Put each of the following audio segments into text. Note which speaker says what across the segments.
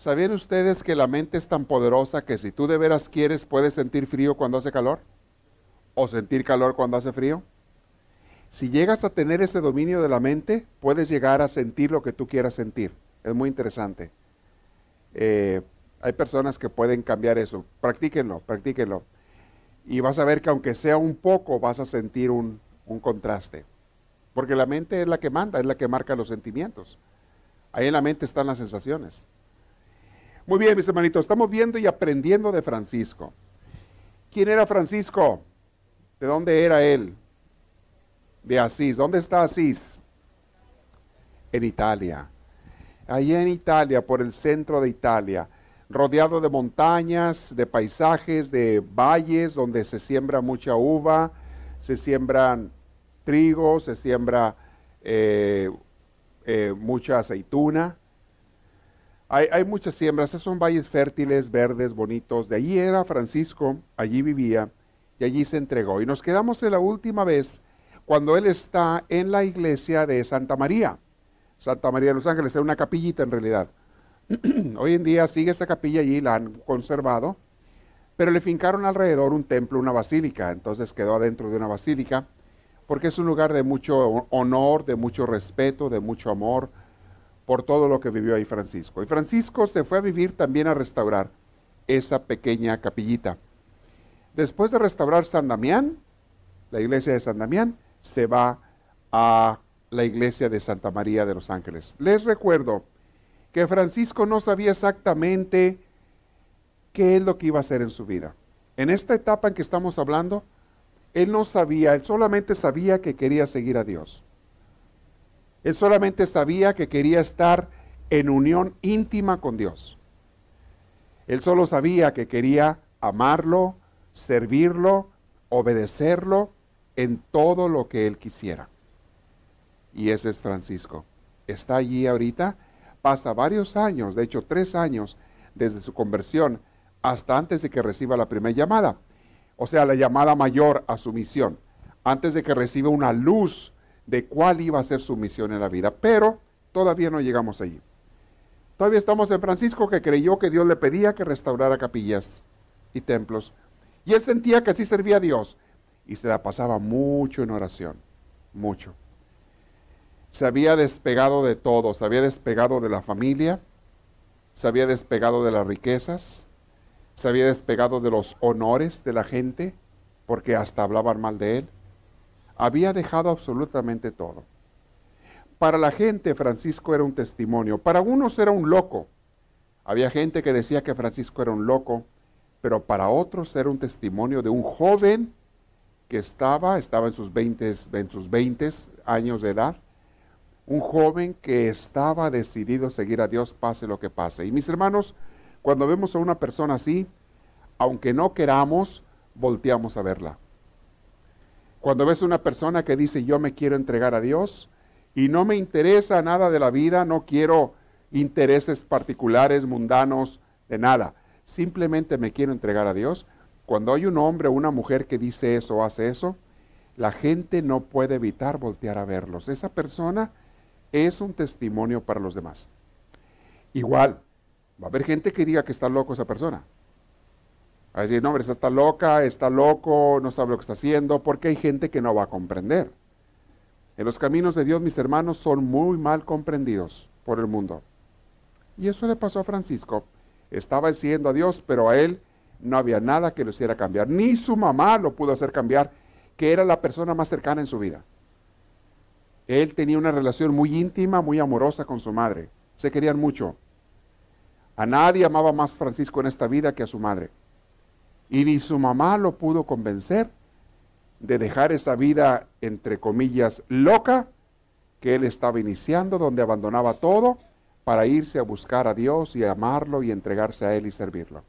Speaker 1: ¿Sabían ustedes que la mente es tan poderosa que si tú de veras quieres puedes sentir frío cuando hace calor? ¿O sentir calor cuando hace frío? Si llegas a tener ese dominio de la mente, puedes llegar a sentir lo que tú quieras sentir. Es muy interesante. Eh, hay personas que pueden cambiar eso. Practíquenlo, practíquenlo. Y vas a ver que aunque sea un poco, vas a sentir un, un contraste. Porque la mente es la que manda, es la que marca los sentimientos. Ahí en la mente están las sensaciones. Muy bien, mis hermanitos, estamos viendo y aprendiendo de Francisco. ¿Quién era Francisco? ¿De dónde era él? De Asís. ¿Dónde está Asís? En Italia. Allí en Italia, por el centro de Italia, rodeado de montañas, de paisajes, de valles donde se siembra mucha uva, se siembran trigo, se siembra eh, eh, mucha aceituna. Hay, muchas siembras, esos son valles fértiles, verdes, bonitos. De allí era Francisco, allí vivía y allí se entregó. Y nos quedamos en la última vez cuando él está en la iglesia de Santa María. Santa María de los Ángeles, es una capillita en realidad. Hoy en día sigue esa capilla allí, la han conservado, pero le fincaron alrededor un templo, una basílica. Entonces quedó adentro de una basílica porque es un lugar de mucho honor, de mucho respeto, de mucho amor, por todo lo que vivió ahí Francisco. Y Francisco se fue a vivir también a restaurar esa pequeña capillita. Después de restaurar San Damián, la iglesia de San Damián, se va a la iglesia de Santa María de los Ángeles. Les recuerdo que Francisco no sabía exactamente qué es lo que iba a hacer en su vida. En esta etapa en que estamos hablando, él no sabía, él solamente sabía que quería seguir a Dios. Él solamente sabía que quería estar en unión íntima con Dios. Él solo sabía que quería amarlo, servirlo, obedecerlo en todo lo que él quisiera. Y ese es Francisco. Está allí ahorita, pasa varios años, de hecho tres años desde su conversión hasta antes de que reciba la primera llamada. O sea, la llamada mayor a su misión. Antes de que reciba una luz de cuál iba a ser su misión en la vida, pero todavía no llegamos allí. Todavía estamos en Francisco que creyó que Dios le pedía que restaurara capillas y templos. Y él sentía que así servía a Dios. Y se la pasaba mucho en oración. Mucho. Se había despegado de todo. Se había despegado de la familia. Se había despegado de las riquezas. Se había despegado de los honores de la gente. Porque hasta hablaban mal de él había dejado absolutamente todo. Para la gente Francisco era un testimonio, para unos era un loco. Había gente que decía que Francisco era un loco, pero para otros era un testimonio de un joven que estaba, estaba en sus 20, en sus 20 años de edad, un joven que estaba decidido a seguir a Dios pase lo que pase. Y mis hermanos, cuando vemos a una persona así, aunque no queramos, volteamos a verla. Cuando ves una persona que dice yo me quiero entregar a Dios y no me interesa nada de la vida, no quiero intereses particulares, mundanos, de nada, simplemente me quiero entregar a Dios, cuando hay un hombre o una mujer que dice eso o hace eso, la gente no puede evitar voltear a verlos. Esa persona es un testimonio para los demás. Igual, va a haber gente que diga que está loco esa persona. A decir, no, hombre, esa está loca, está loco, no sabe lo que está haciendo, porque hay gente que no va a comprender. En los caminos de Dios, mis hermanos, son muy mal comprendidos por el mundo. Y eso le pasó a Francisco. Estaba siguiendo a Dios, pero a él no había nada que lo hiciera cambiar. Ni su mamá lo pudo hacer cambiar, que era la persona más cercana en su vida. Él tenía una relación muy íntima, muy amorosa con su madre. Se querían mucho. A nadie amaba más Francisco en esta vida que a su madre. Y ni su mamá lo pudo convencer de dejar esa vida, entre comillas, loca que él estaba iniciando, donde abandonaba todo para irse a buscar a Dios y amarlo y entregarse a Él y servirlo.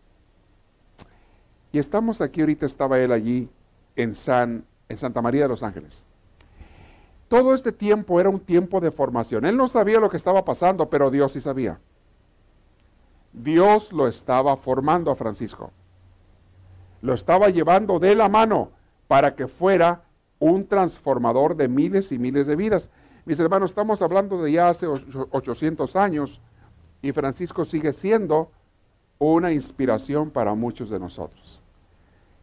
Speaker 1: Y estamos aquí, ahorita estaba él allí en, San, en Santa María de los Ángeles. Todo este tiempo era un tiempo de formación. Él no sabía lo que estaba pasando, pero Dios sí sabía. Dios lo estaba formando a Francisco. Lo estaba llevando de la mano para que fuera un transformador de miles y miles de vidas. Mis hermanos, estamos hablando de ya hace 800 años y Francisco sigue siendo una inspiración para muchos de nosotros.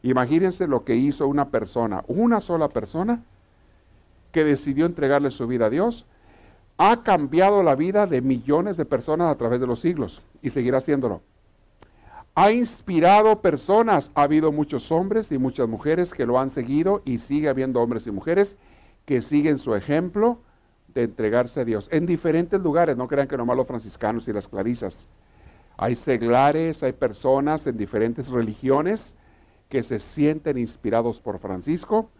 Speaker 1: Imagínense lo que hizo una persona, una sola persona, que decidió entregarle su vida a Dios, ha cambiado la vida de millones de personas a través de los siglos y seguirá haciéndolo. Ha inspirado personas, ha habido muchos hombres y muchas mujeres que lo han seguido y sigue habiendo hombres y mujeres que siguen su ejemplo de entregarse a Dios en diferentes lugares, no crean que nomás los franciscanos y las clarisas. Hay seglares, hay personas en diferentes religiones que se sienten inspirados por Francisco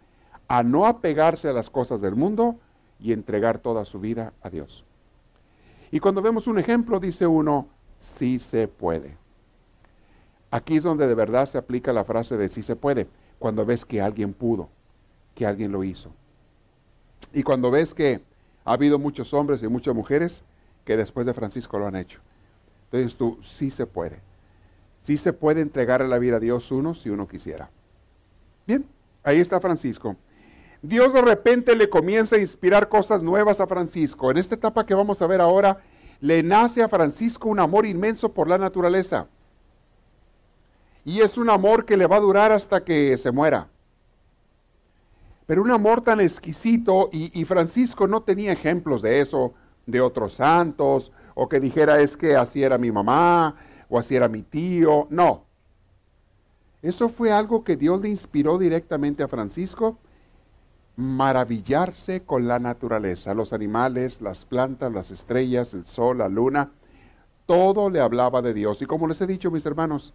Speaker 1: a no apegarse a las cosas del mundo y entregar toda su vida a Dios. Y cuando vemos un ejemplo, dice uno, sí se puede. Aquí es donde de verdad se aplica la frase de sí se puede, cuando ves que alguien pudo, que alguien lo hizo. Y cuando ves que ha habido muchos hombres y muchas mujeres que después de Francisco lo han hecho. Entonces tú, sí se puede. Sí se puede entregar a la vida a Dios uno si uno quisiera. Bien, ahí está Francisco. Dios de repente le comienza a inspirar cosas nuevas a Francisco. En esta etapa que vamos a ver ahora, le nace a Francisco un amor inmenso por la naturaleza. Y es un amor que le va a durar hasta que se muera. Pero un amor tan exquisito y, y Francisco no tenía ejemplos de eso, de otros santos, o que dijera es que así era mi mamá, o así era mi tío. No. Eso fue algo que Dios le inspiró directamente a Francisco, maravillarse con la naturaleza, los animales, las plantas, las estrellas, el sol, la luna. Todo le hablaba de Dios. Y como les he dicho, mis hermanos,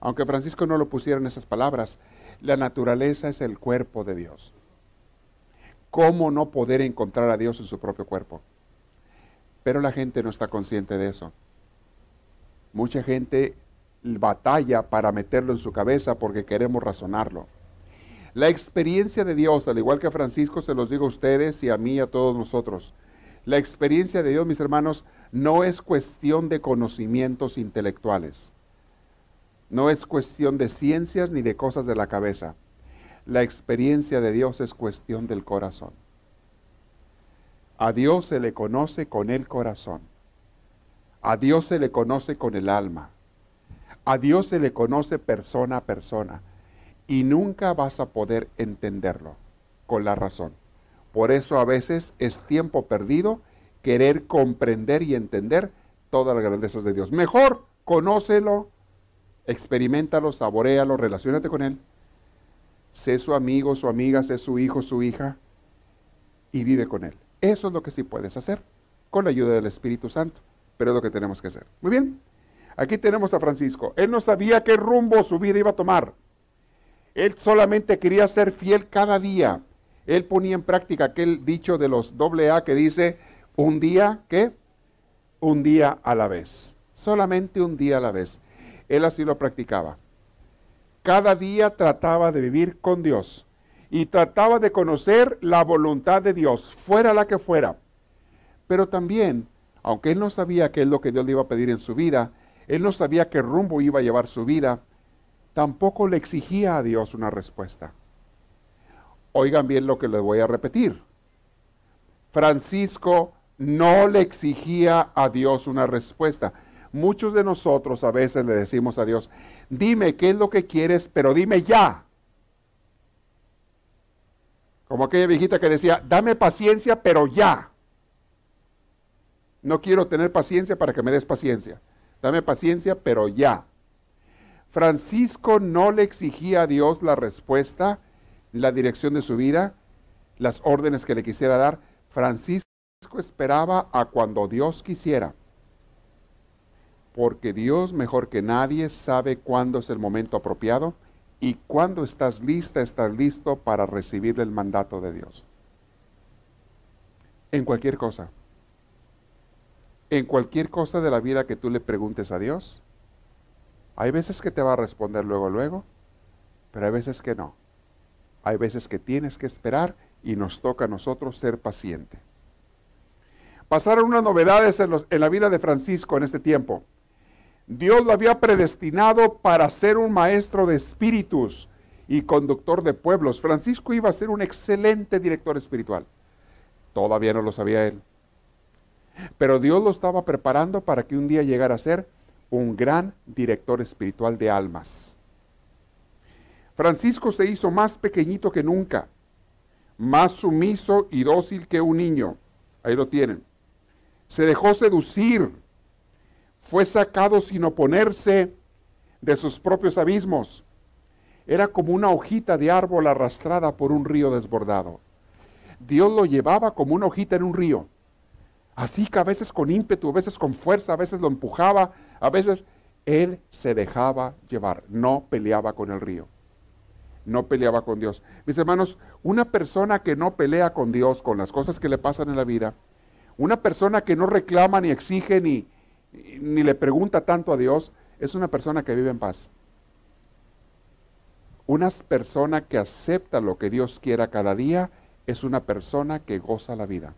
Speaker 1: aunque Francisco no lo pusiera en esas palabras, la naturaleza es el cuerpo de Dios. ¿Cómo no poder encontrar a Dios en su propio cuerpo? Pero la gente no está consciente de eso. Mucha gente batalla para meterlo en su cabeza porque queremos razonarlo. La experiencia de Dios, al igual que a Francisco, se los digo a ustedes y a mí y a todos nosotros. La experiencia de Dios, mis hermanos, no es cuestión de conocimientos intelectuales. No es cuestión de ciencias ni de cosas de la cabeza. La experiencia de Dios es cuestión del corazón. A Dios se le conoce con el corazón. A Dios se le conoce con el alma. A Dios se le conoce persona a persona. Y nunca vas a poder entenderlo con la razón. Por eso a veces es tiempo perdido querer comprender y entender todas las grandezas de Dios. Mejor conócelo, experimentalo, saborealo, relacionate con Él. Sé su amigo, su amiga, sé su hijo, su hija y vive con Él. Eso es lo que sí puedes hacer con la ayuda del Espíritu Santo pero es lo que tenemos que hacer. Muy bien, aquí tenemos a Francisco. Él no sabía qué rumbo su vida iba a tomar. Él solamente quería ser fiel cada día. Él ponía en práctica aquel dicho de los doble A que dice, un día, ¿qué? Un día a la vez. Solamente un día a la vez. Él así lo practicaba. Cada día trataba de vivir con Dios y trataba de conocer la voluntad de Dios, fuera la que fuera. Pero también aunque él no sabía qué es lo que Dios le iba a pedir en su vida, él no sabía qué rumbo iba a llevar su vida, tampoco le exigía a Dios una respuesta. Oigan bien lo que les voy a repetir. Francisco no le exigía a Dios una respuesta. Muchos de nosotros a veces le decimos a Dios, dime qué es lo que quieres, pero dime ya. Como aquella viejita que decía, dame paciencia, pero ya. No quiero tener paciencia para que me des paciencia. Dame paciencia, pero ya. Francisco no le exigía a Dios la respuesta, la dirección de su vida, las órdenes que le quisiera dar. Francisco esperaba a cuando Dios quisiera. Porque Dios mejor que nadie sabe cuándo es el momento apropiado y cuándo estás lista, estás listo para recibir el mandato de Dios. En cualquier cosa en cualquier cosa de la vida que tú le preguntes a Dios, hay veces que te va a responder luego, luego, pero hay veces que no. Hay veces que tienes que esperar y nos toca a nosotros ser paciente. Pasaron unas novedades en, en la vida de Francisco en este tiempo. Dios lo había predestinado para ser un maestro de espíritus y conductor de pueblos. Francisco iba a ser un excelente director espiritual. Todavía no lo sabía él. Pero Dios lo estaba preparando para que un día llegara a ser un gran director espiritual de almas. Francisco se hizo más pequeñito que nunca, más sumiso y dócil que un niño. Ahí lo tienen. Se dejó seducir, fue sacado sin oponerse de sus propios abismos. Era como una hojita de árbol arrastrada por un río desbordado. Dios lo llevaba como una hojita en un río Así que a veces con ímpetu, a veces con fuerza, a veces lo empujaba, a veces él se dejaba llevar, no peleaba con el río, no peleaba con Dios. Mis hermanos, una persona que no pelea con Dios, con las cosas que le pasan en la vida, una persona que no reclama ni exige ni, ni le pregunta tanto a Dios, es una persona que vive en paz. Una persona que acepta lo que Dios quiera cada día es una persona que goza la vida.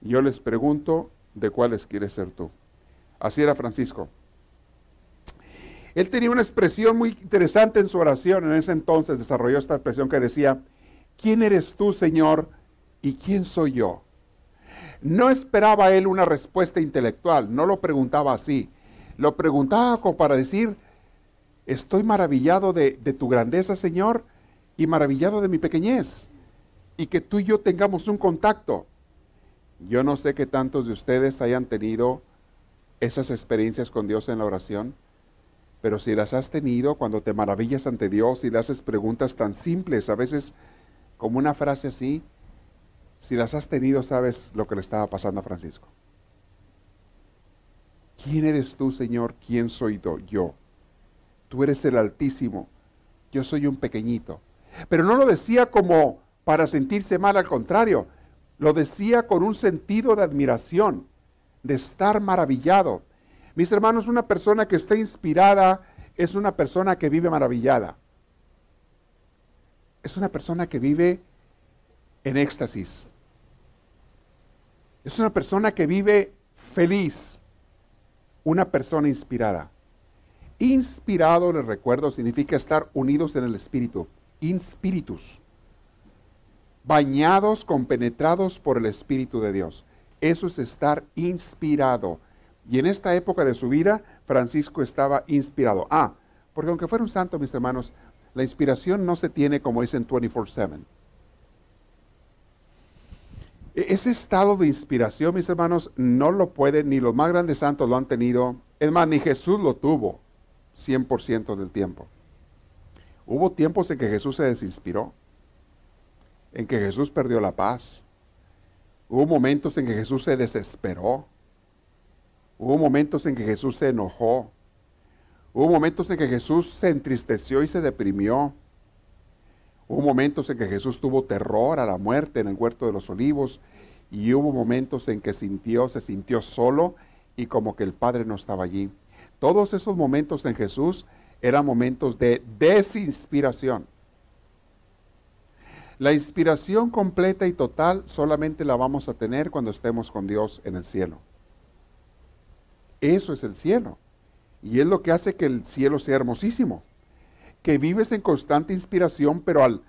Speaker 1: Yo les pregunto, ¿de cuáles quieres ser tú? Así era Francisco. Él tenía una expresión muy interesante en su oración. En ese entonces desarrolló esta expresión que decía, ¿quién eres tú, Señor? ¿Y quién soy yo? No esperaba él una respuesta intelectual, no lo preguntaba así. Lo preguntaba como para decir, estoy maravillado de, de tu grandeza, Señor, y maravillado de mi pequeñez. Y que tú y yo tengamos un contacto. Yo no sé qué tantos de ustedes hayan tenido esas experiencias con Dios en la oración, pero si las has tenido cuando te maravillas ante Dios y le haces preguntas tan simples, a veces como una frase así, si las has tenido sabes lo que le estaba pasando a Francisco. ¿Quién eres tú, Señor? ¿Quién soy yo? Tú eres el Altísimo, yo soy un pequeñito. Pero no lo decía como para sentirse mal, al contrario, lo decía con un sentido de admiración, de estar maravillado. Mis hermanos, una persona que está inspirada es una persona que vive maravillada. Es una persona que vive en éxtasis. Es una persona que vive feliz. Una persona inspirada. Inspirado, les recuerdo, significa estar unidos en el Espíritu. Inspiritus bañados, compenetrados por el Espíritu de Dios. Eso es estar inspirado. Y en esta época de su vida, Francisco estaba inspirado. Ah, porque aunque fuera un santo, mis hermanos, la inspiración no se tiene como dicen 24/7. E-, ese estado de inspiración, mis hermanos, no lo pueden, ni los más grandes santos lo han tenido. Es más, ni Jesús lo tuvo 100% del tiempo. Hubo tiempos en que Jesús se desinspiró en que Jesús perdió la paz. Hubo momentos en que Jesús se desesperó. Hubo momentos en que Jesús se enojó. Hubo momentos en que Jesús se entristeció y se deprimió. Hubo momentos en que Jesús tuvo terror a la muerte en el huerto de los olivos. Y hubo momentos en que sintió, se sintió solo y como que el Padre no estaba allí. Todos esos momentos en Jesús eran momentos de desinspiración. La inspiración completa y total solamente la vamos a tener cuando estemos con Dios en el cielo. Eso es el cielo. Y es lo que hace que el cielo sea hermosísimo. Que vives en constante inspiración, pero al,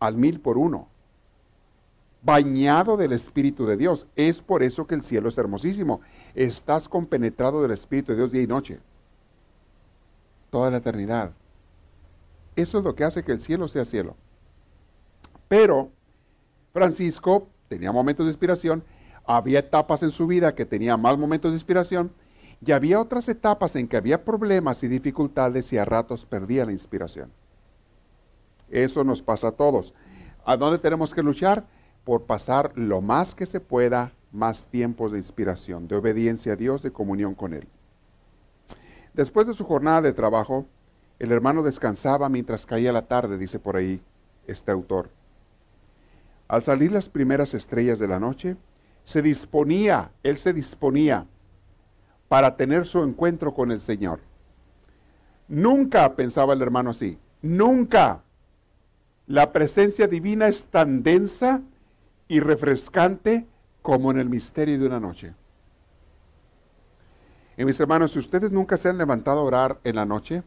Speaker 1: al mil por uno. Bañado del Espíritu de Dios. Es por eso que el cielo es hermosísimo. Estás compenetrado del Espíritu de Dios día y noche. Toda la eternidad. Eso es lo que hace que el cielo sea cielo. Pero Francisco tenía momentos de inspiración, había etapas en su vida que tenía más momentos de inspiración y había otras etapas en que había problemas y dificultades y a ratos perdía la inspiración. Eso nos pasa a todos. ¿A dónde tenemos que luchar? Por pasar lo más que se pueda más tiempos de inspiración, de obediencia a Dios, de comunión con Él. Después de su jornada de trabajo, el hermano descansaba mientras caía la tarde, dice por ahí este autor. Al salir las primeras estrellas de la noche, se disponía, él se disponía para tener su encuentro con el Señor. Nunca, pensaba el hermano así, nunca la presencia divina es tan densa y refrescante como en el misterio de una noche. Y mis hermanos, si ustedes nunca se han levantado a orar en la noche,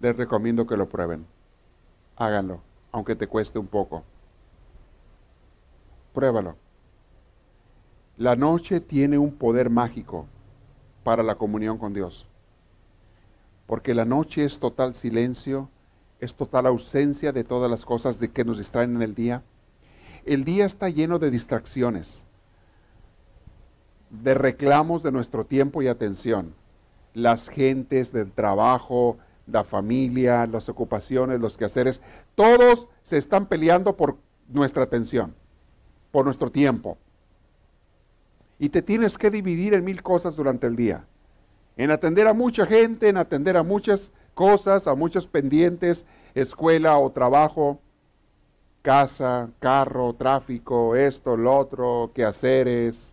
Speaker 1: les recomiendo que lo prueben. Háganlo, aunque te cueste un poco. Pruébalo. La noche tiene un poder mágico para la comunión con Dios. Porque la noche es total silencio, es total ausencia de todas las cosas de que nos distraen en el día. El día está lleno de distracciones, de reclamos de nuestro tiempo y atención. Las gentes del trabajo, la familia, las ocupaciones, los quehaceres, todos se están peleando por nuestra atención, por nuestro tiempo. Y te tienes que dividir en mil cosas durante el día. En atender a mucha gente, en atender a muchas cosas, a muchos pendientes, escuela o trabajo, casa, carro, tráfico, esto, lo otro, quehaceres,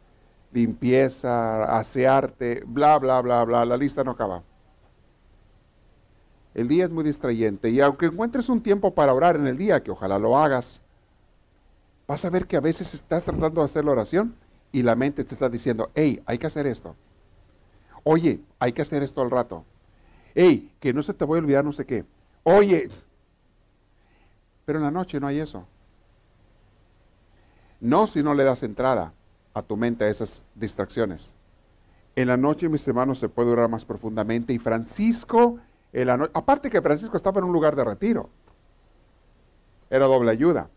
Speaker 1: limpieza, asearte, bla, bla, bla, bla. La lista no acaba. El día es muy distrayente y aunque encuentres un tiempo para orar en el día, que ojalá lo hagas, vas a ver que a veces estás tratando de hacer la oración y la mente te está diciendo, hey, hay que hacer esto. Oye, hay que hacer esto al rato. Hey, que no se te voy a olvidar no sé qué. Oye, pero en la noche no hay eso. No si no le das entrada a tu mente a esas distracciones. En la noche, mis hermanos, se puede orar más profundamente y Francisco aparte que Francisco estaba en un lugar de retiro, era doble ayuda.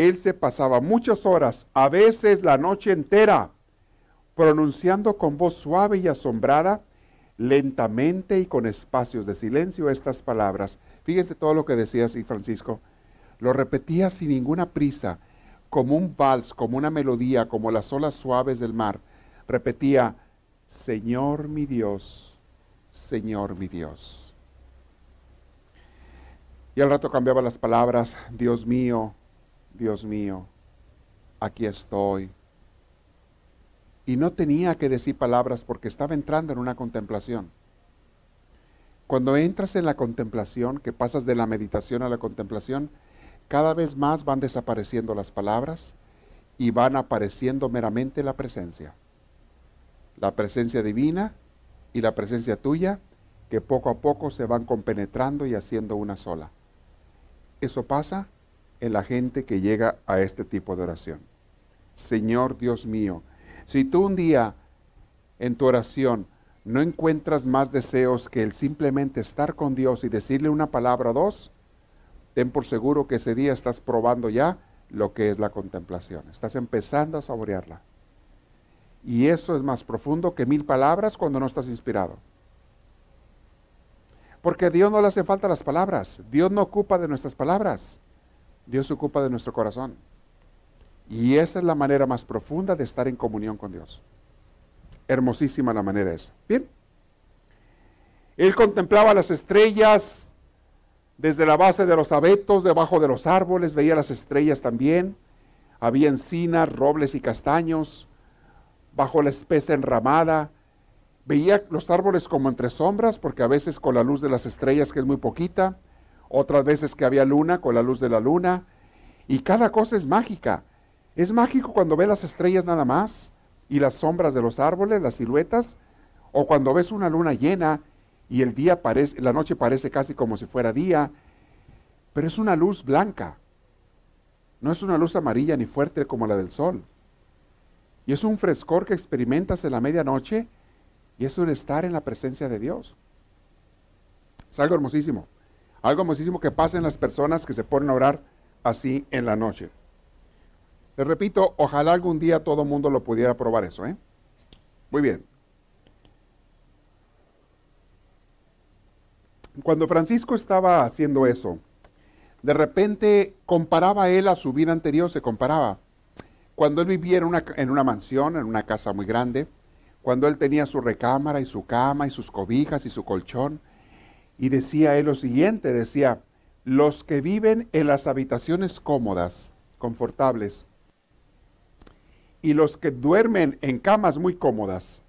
Speaker 1: Él se pasaba muchas horas, a veces la noche entera, pronunciando con voz suave y asombrada, lentamente y con espacios de silencio estas palabras. Fíjense todo lo que decía así Francisco. Lo repetía sin ninguna prisa, como un vals, como una melodía, como las olas suaves del mar. Repetía, Señor mi Dios, Señor mi Dios. Y al rato cambiaba las palabras, Dios mío, Dios mío, aquí estoy. Y no tenía que decir palabras porque estaba entrando en una contemplación. Cuando entras en la contemplación, que pasas de la meditación a la contemplación, cada vez más van desapareciendo las palabras y van apareciendo meramente la presencia. La presencia divina y la presencia tuya que poco a poco se van compenetrando y haciendo una sola. Eso pasa en la gente que llega a este tipo de oración. Señor Dios mío, si tú un día en tu oración no encuentras más deseos que el simplemente estar con Dios y decirle una palabra o dos, ten por seguro que ese día estás probando ya lo que es la contemplación. Estás empezando a saborearla. Y eso es más profundo que mil palabras cuando no estás inspirado. Porque a Dios no le hacen falta las palabras. Dios no ocupa de nuestras palabras. Dios se ocupa de nuestro corazón. Y esa es la manera más profunda de estar en comunión con Dios. Hermosísima la manera esa. Bien. Él contemplaba las estrellas desde la base de los abetos, debajo de los árboles, veía las estrellas también. Había encinas, robles y castaños, bajo la espesa enramada, Veía los árboles como entre sombras, porque a veces con la luz de las estrellas, que es muy poquita, otras veces que había luna, con la luz de la luna, y cada cosa es mágica. Es mágico cuando ves las estrellas nada más, y las sombras de los árboles, las siluetas, o cuando ves una luna llena y el día parece, la noche parece casi como si fuera día, pero es una luz blanca. No es una luz amarilla ni fuerte como la del sol. Y es un frescor que experimentas en la medianoche y es un estar en la presencia de Dios. Es algo hermosísimo. Algo hermosísimo que pasa en las personas que se ponen a orar así en la noche. Les repito, ojalá algún día todo el mundo lo pudiera probar eso. ¿eh? Muy bien. Cuando Francisco estaba haciendo eso, de repente comparaba él a su vida anterior, se comparaba. Cuando él vivía en una, en una mansión, en una casa muy grande, cuando él tenía su recámara y su cama y sus cobijas y su colchón. Y decía él lo siguiente, decía, los que viven en las habitaciones cómodas, confortables, y los que duermen en camas muy cómodas,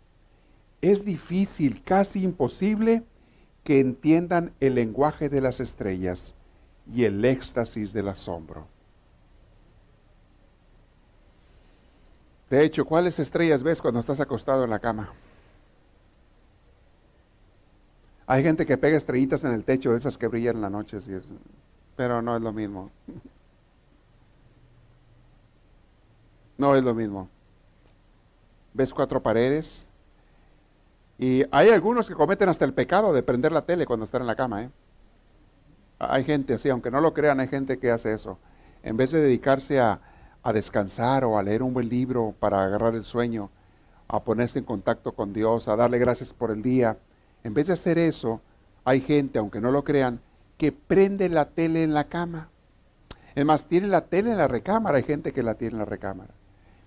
Speaker 1: es difícil, casi imposible, que entiendan el lenguaje de las estrellas y el éxtasis del asombro. De hecho, ¿cuáles estrellas ves cuando estás acostado en la cama? Hay gente que pega estrellitas en el techo de esas que brillan en la noche, pero no es lo mismo. No es lo mismo. Ves cuatro paredes, y hay algunos que cometen hasta el pecado de prender la tele cuando están en la cama. ¿eh? Hay gente así, aunque no lo crean, hay gente que hace eso. En vez de dedicarse a, a descansar o a leer un buen libro para agarrar el sueño, a ponerse en contacto con Dios, a darle gracias por el día, en vez de hacer eso, hay gente, aunque no lo crean, que prende la tele en la cama. Es más, tiene la tele en la recámara, hay gente que la tiene en la recámara.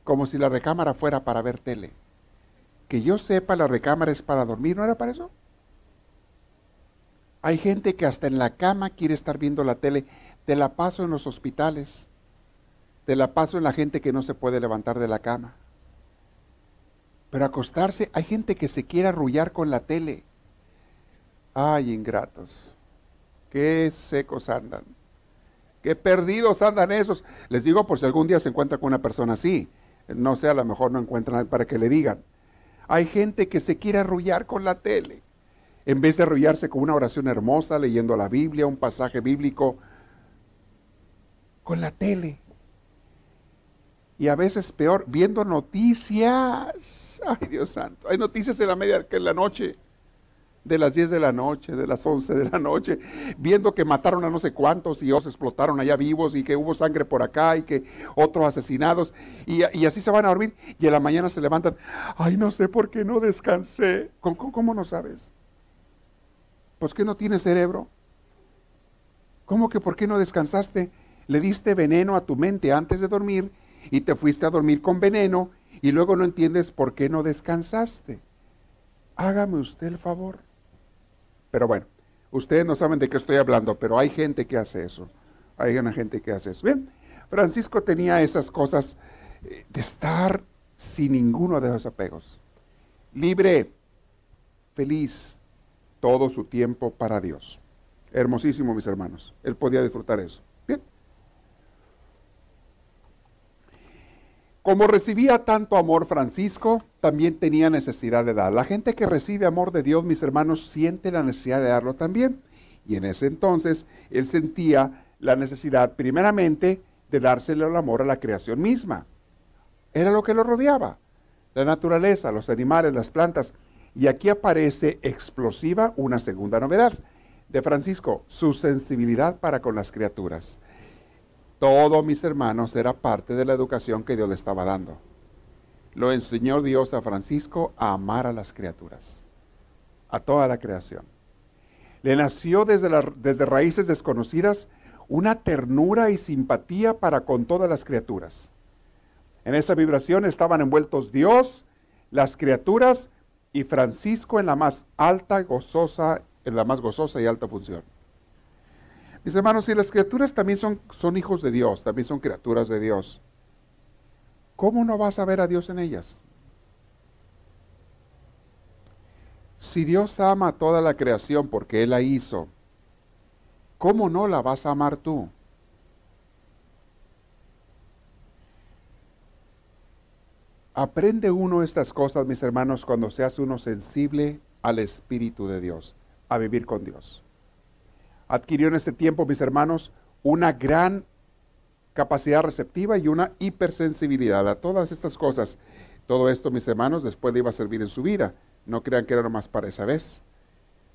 Speaker 1: Como si la recámara fuera para ver tele que yo sepa, la recámara es para dormir, ¿no era para eso? Hay gente que hasta en la cama quiere estar viendo la tele. Te la paso en los hospitales. Te la paso en la gente que no se puede levantar de la cama. Pero acostarse, hay gente que se quiere arrullar con la tele. Ay, ingratos. Qué secos andan. Qué perdidos andan esos. Les digo por si algún día se encuentra con una persona así. No sé, a lo mejor no encuentran para que le digan. Hay gente que se quiere arrullar con la tele. En vez de arrullarse con una oración hermosa, leyendo la Biblia, un pasaje bíblico, con la tele. Y a veces peor, viendo noticias. Ay, Dios santo. Hay noticias en la media que en la noche de las 10 de la noche, de las 11 de la noche, viendo que mataron a no sé cuántos y otros explotaron allá vivos y que hubo sangre por acá y que otros asesinados y, así se van a dormir y en la mañana se levantan, ay no sé por qué no descansé. ¿Cómo, no sabes? Pues que no tienes cerebro. ¿Cómo que por qué no descansaste? Le diste veneno a tu mente antes de dormir y te fuiste a dormir con veneno y luego no entiendes por qué no descansaste. Hágame usted el favor. Pero bueno, ustedes no saben de qué estoy hablando, pero hay gente que hace eso. Hay una gente que hace eso. Bien, Francisco tenía esas cosas eh, de estar sin ninguno de esos apegos. Libre, feliz, todo su tiempo para Dios. Hermosísimo, mis hermanos. Él podía disfrutar eso. Como recibía tanto amor Francisco, también tenía necesidad de dar. La gente que recibe amor de Dios, mis hermanos, siente la necesidad de darlo también. Y en ese entonces él sentía la necesidad primeramente de dárselo el amor a la creación misma. Era lo que lo rodeaba. La naturaleza, los animales, las plantas. Y aquí aparece explosiva una segunda novedad de Francisco, su sensibilidad para con las criaturas todo, mis hermanos, era parte de la educación que Dios le estaba dando. Lo enseñó Dios a Francisco a amar a las criaturas, a toda la creación. Le nació desde, desde raíces desconocidas una ternura y simpatía para con todas las criaturas. En esa vibración estaban envueltos Dios, las criaturas y Francisco en la más alta, gozosa, en la más gozosa y alta función. Mis hermanos, si las criaturas también son, son hijos de Dios, también son criaturas de Dios, ¿cómo no vas a ver a Dios en ellas? Si Dios ama a toda la creación porque Él la hizo, ¿cómo no la vas a amar tú? Aprende uno estas cosas, mis hermanos, cuando seas uno sensible al Espíritu de Dios, a vivir con Dios adquirió en este tiempo, mis hermanos, una gran capacidad receptiva y una hipersensibilidad a todas estas cosas. Todo esto, mis hermanos, después le iba a servir en su vida. No crean que era nomás para esa vez.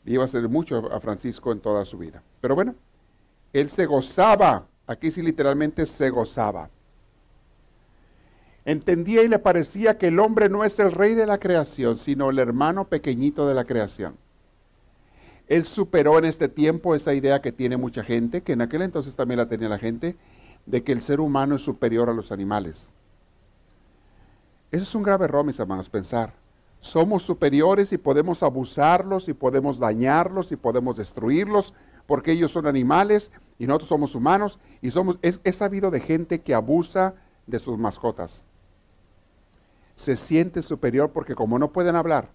Speaker 1: Le iba a servir mucho a Francisco en toda su vida. Pero bueno, él se gozaba. Aquí sí literalmente se gozaba. Entendía y le parecía que el hombre no es el rey de la creación, sino el hermano pequeñito de la creación. Él superó en este tiempo esa idea que tiene mucha gente, que en aquel entonces también la tenía la gente, de que el ser humano es superior a los animales. Eso es un grave error, mis hermanos, pensar. Somos superiores y podemos abusarlos y podemos dañarlos y podemos destruirlos porque ellos son animales y nosotros somos humanos y somos, es, sabido de gente que abusa de sus mascotas. se siente superior porque como no pueden hablar,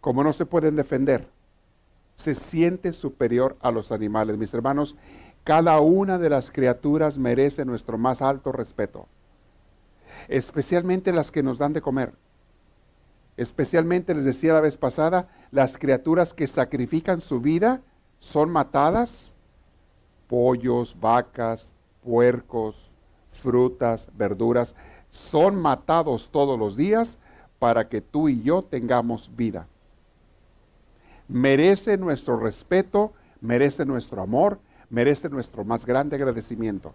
Speaker 1: como no se pueden defender, se siente superior a los animales. Mis hermanos, cada una de las criaturas merece nuestro más alto respeto, especialmente las que nos dan de comer. Especialmente, les decía la vez pasada, las criaturas que sacrifican su vida son matadas, pollos, vacas, puercos, frutas, verduras, son matados todos los días para que tú y yo tengamos vida merece nuestro respeto, merece nuestro amor, merece nuestro más grande agradecimiento.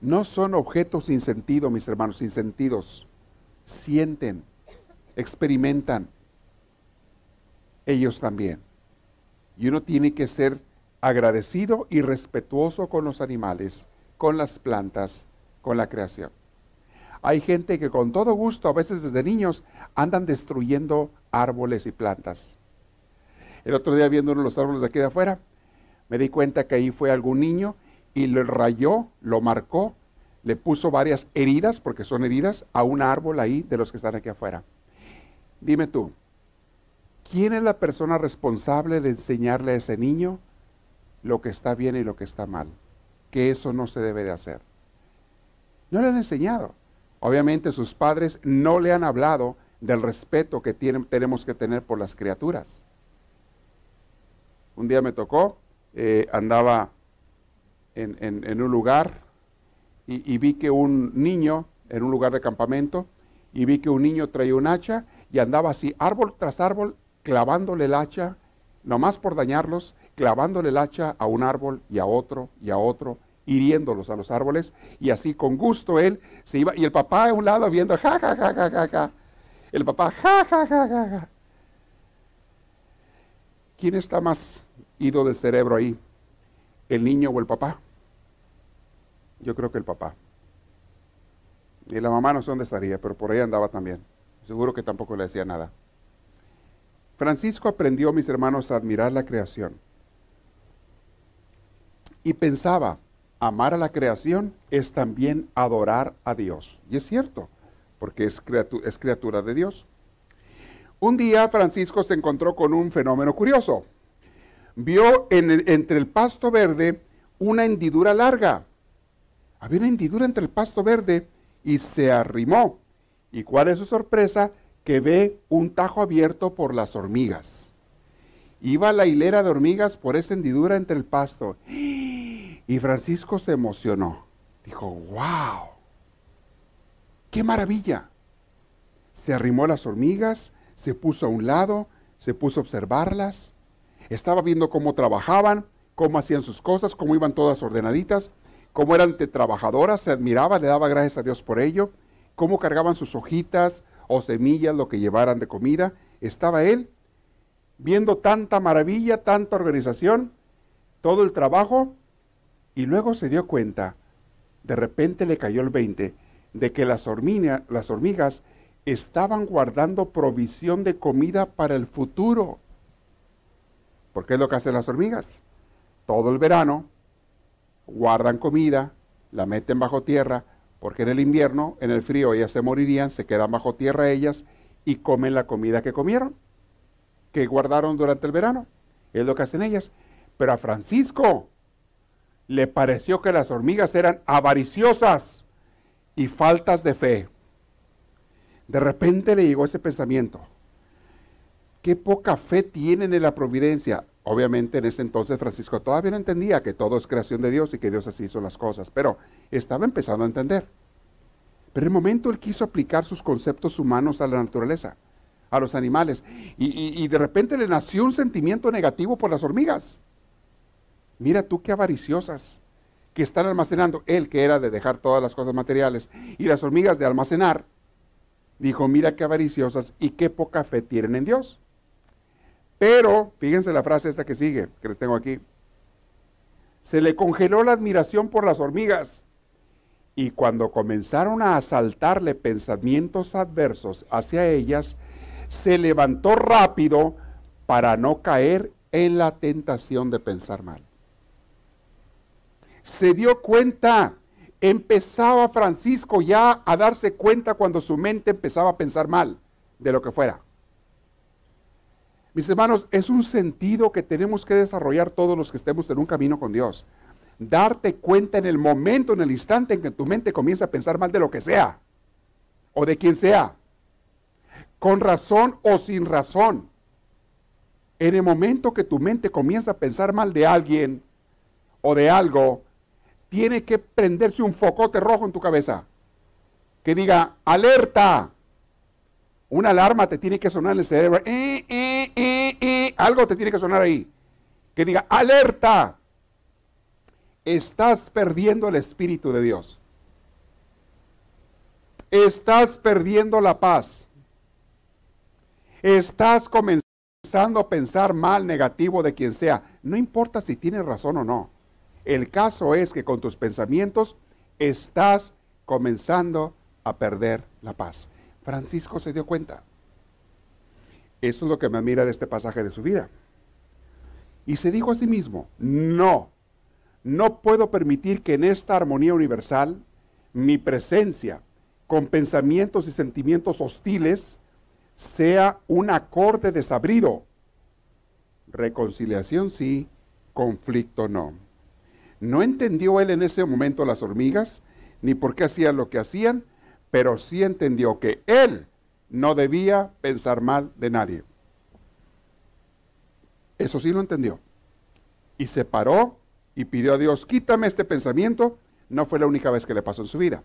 Speaker 1: No son objetos sin sentido, mis hermanos, sin sentidos. Sienten, experimentan. Ellos también. Y uno tiene que ser agradecido y respetuoso con los animales, con las plantas, con la creación. Hay gente que con todo gusto, a veces desde niños, andan destruyendo árboles y plantas. El otro día viendo uno de los árboles de aquí de afuera, me di cuenta que ahí fue algún niño y lo rayó, lo marcó, le puso varias heridas, porque son heridas, a un árbol ahí de los que están aquí afuera. Dime tú, ¿quién es la persona responsable de enseñarle a ese niño lo que está bien y lo que está mal? Que eso no se debe de hacer. No le han enseñado. Obviamente sus padres no le han hablado del respeto que tenemos que tener por las criaturas. Un día me tocó, eh, andaba en, un lugar y, vi que un niño, en un lugar de campamento, y vi que un niño traía un hacha y andaba así, árbol tras árbol, clavándole el hacha, nomás por dañarlos, clavándole el hacha a un árbol y a otro y a otro, hiriéndolos a los árboles, y así con gusto él se iba, y el papá a un lado viendo, ja, ja, ja, ja, ja, ja. El papá, ja, ja, ja, ja, ja. ¿Quién está más ido del cerebro ahí? ¿El niño o el papá? Yo creo que el papá. Y la mamá no sé dónde estaría, pero por ahí andaba también. Seguro que tampoco le decía nada. Francisco aprendió, mis hermanos, a admirar la creación. Y pensaba, amar a la creación es también adorar a Dios. Y es cierto, porque es, es criatura de Dios. Un día Francisco se encontró con un fenómeno curioso. Vio entre el pasto verde una hendidura larga. Había una hendidura entre el pasto verde y se arrimó. ¿Y cuál es su sorpresa? Que ve un tajo abierto por las hormigas. Iba la hilera de hormigas por esa hendidura entre el pasto. Y Francisco se emocionó. Dijo, wow, qué maravilla. Se arrimó a las hormigas, se puso a un lado, se puso a observarlas, estaba viendo cómo trabajaban, cómo hacían sus cosas, cómo iban todas ordenaditas, cómo eran trabajadoras, se admiraba, le daba gracias a Dios por ello, cómo cargaban sus hojitas o semillas, lo que llevaran de comida. Estaba él viendo tanta maravilla, tanta organización, todo el trabajo, y luego se dio cuenta, de repente le cayó el 20, de que las, las hormigas estaban guardando provisión de comida para el futuro. Porque es lo que hacen las hormigas. Todo el verano guardan comida, la meten bajo tierra, porque en el invierno, en el frío, ellas se morirían, se quedan bajo tierra ellas y comen la comida que comieron, que guardaron durante el verano. Es lo que hacen ellas. Pero a Francisco le pareció que las hormigas eran avariciosas y faltas de fe. De repente le llegó ese pensamiento. Qué poca fe tienen en la providencia. Obviamente en ese entonces Francisco todavía no entendía que todo es creación de Dios y que Dios así hizo las cosas, pero estaba empezando a entender. Pero en el momento él quiso aplicar sus conceptos humanos a la naturaleza, a los animales, y, y de repente le nació un sentimiento negativo por las hormigas. Mira tú qué avariciosas que están almacenando, él que era de dejar todas las cosas materiales, y las hormigas de almacenar, dijo, mira qué avariciosas y qué poca fe tienen en Dios. Pero, fíjense la frase esta que sigue, que les tengo aquí. Se le congeló la admiración por las hormigas. Y cuando comenzaron a asaltarle pensamientos adversos hacia ellas, se levantó rápido para no caer en la tentación de pensar mal. Se dio cuenta empezaba Francisco ya a darse cuenta cuando su mente empezaba a pensar mal de lo que fuera. Mis hermanos, es un sentido que tenemos que desarrollar todos los que estemos en un camino con Dios. Darte cuenta en el momento, en el instante en que tu mente comienza a pensar mal de lo que sea o de quien sea, con razón o sin razón. En el momento que tu mente comienza a pensar mal de alguien o de algo, tiene que prenderse un focote rojo en tu cabeza que diga, alerta. Una alarma te tiene que sonar en el cerebro. Eh, eh, eh, algo te tiene que sonar ahí. Que diga, alerta. Estás perdiendo el Espíritu de Dios. Estás perdiendo la paz. Estás comenzando a pensar mal, negativo de quien sea. No importa si tienes razón o no. El caso es que con tus pensamientos estás comenzando a perder la paz. Francisco se dio cuenta. Eso es lo que me admira de este pasaje de su vida. Y se dijo a sí mismo, no, no puedo permitir que en esta armonía universal mi presencia con pensamientos y sentimientos hostiles sea un acorde desabrido. Reconciliación sí, conflicto no. No entendió él en ese momento las hormigas, ni por qué hacían lo que hacían, pero sí entendió que él no debía pensar mal de nadie. Eso sí lo entendió. Y se paró y pidió a Dios, quítame este pensamiento. No fue la única vez que le pasó en su vida.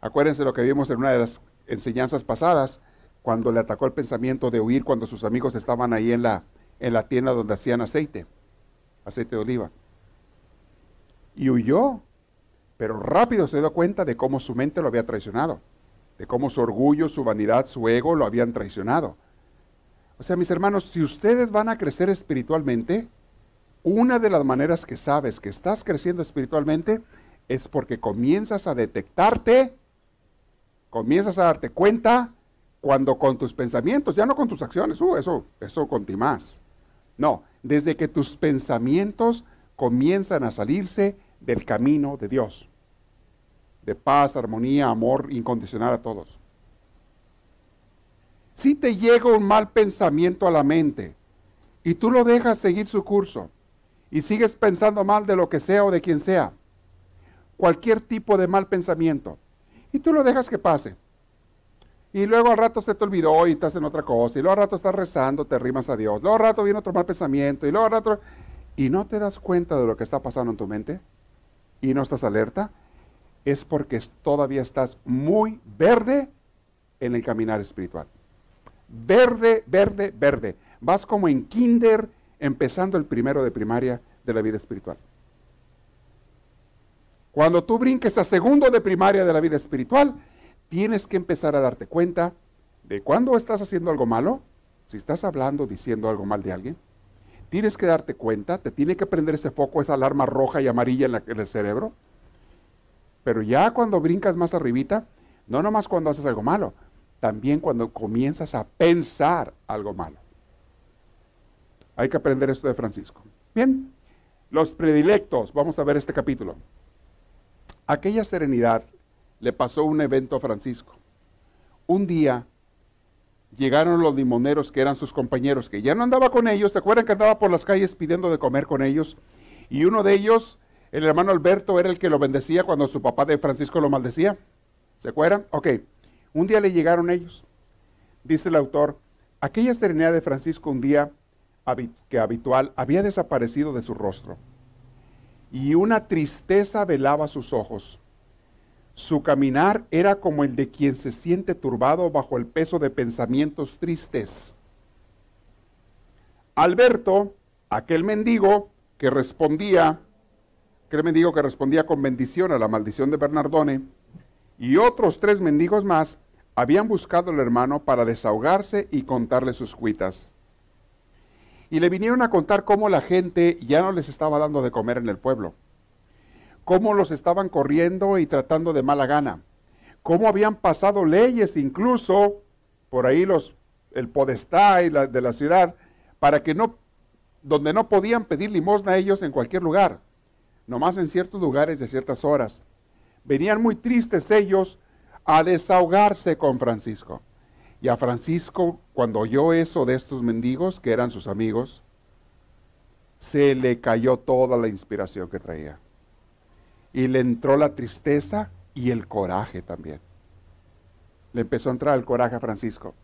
Speaker 1: Acuérdense lo que vimos en una de las enseñanzas pasadas, cuando le atacó el pensamiento de huir cuando sus amigos estaban ahí en la, en la tienda donde hacían aceite, aceite de oliva y huyó. Pero rápido se dio cuenta de cómo su mente lo había traicionado, de cómo su orgullo, su vanidad, su ego lo habían traicionado. O sea, mis hermanos, si ustedes van a crecer espiritualmente, una de las maneras que sabes que estás creciendo espiritualmente es porque comienzas a detectarte, comienzas a darte cuenta cuando con tus pensamientos, ya no con tus acciones, uh, eso, eso con ti más. No, desde que tus pensamientos comienzan a salirse del camino de Dios, de paz, armonía, amor incondicional a todos. Si te llega un mal pensamiento a la mente y tú lo dejas seguir su curso y sigues pensando mal de lo que sea o de quien sea, cualquier tipo de mal pensamiento, y tú lo dejas que pase. Y luego al rato se te olvidó y estás en otra cosa, y luego al rato estás rezando, te rimas a Dios, luego al rato viene otro mal pensamiento, y luego al rato y no te das cuenta de lo que está pasando en tu mente y no estás alerta, es porque todavía estás muy verde en el caminar espiritual. Verde, verde, verde. Vas como en kinder empezando el primero de primaria de la vida espiritual. Cuando tú brinques a segundo de primaria de la vida espiritual, tienes que empezar a darte cuenta de cuándo estás haciendo algo malo, si estás hablando, diciendo algo mal de alguien, tienes que darte cuenta, te tiene que prender ese foco, esa alarma roja y amarilla en, el cerebro. Pero ya cuando brincas más arribita, no nomás cuando haces algo malo, también cuando comienzas a pensar algo malo. Hay que aprender esto de Francisco. Bien, los predilectos, vamos a ver este capítulo. Aquella serenidad le pasó un evento a Francisco. Un día llegaron los limoneros que eran sus compañeros, que ya no andaba con ellos, ¿se acuerdan que andaba por las calles pidiendo de comer con ellos? Y uno de ellos, el hermano Alberto, era el que lo bendecía cuando su papá de Francisco lo maldecía. ¿Se acuerdan? Ok, un día le llegaron ellos. Dice el autor, aquella serenidad de Francisco un día que habitual había desaparecido de su rostro y una tristeza velaba sus ojos. Su caminar era como el de quien se siente turbado bajo el peso de pensamientos tristes. Alberto, aquel mendigo que respondía, aquel mendigo que respondía con bendición a la maldición de Bernardone, y otros tres mendigos más habían buscado al hermano para desahogarse y contarle sus cuitas. Y le vinieron a contar cómo la gente ya no les estaba dando de comer en el pueblo cómo los estaban corriendo y tratando de mala gana, cómo habían pasado leyes incluso por ahí los el podestá y la, de la ciudad para que no donde no podían pedir limosna a ellos en cualquier lugar, nomás en ciertos lugares de ciertas horas. venían muy tristes ellos a desahogarse con Francisco. Y a Francisco, cuando oyó eso de estos mendigos, que eran sus amigos, se le cayó toda la inspiración que traía. Y le entró la tristeza y el coraje también. Le empezó a entrar el coraje a Francisco.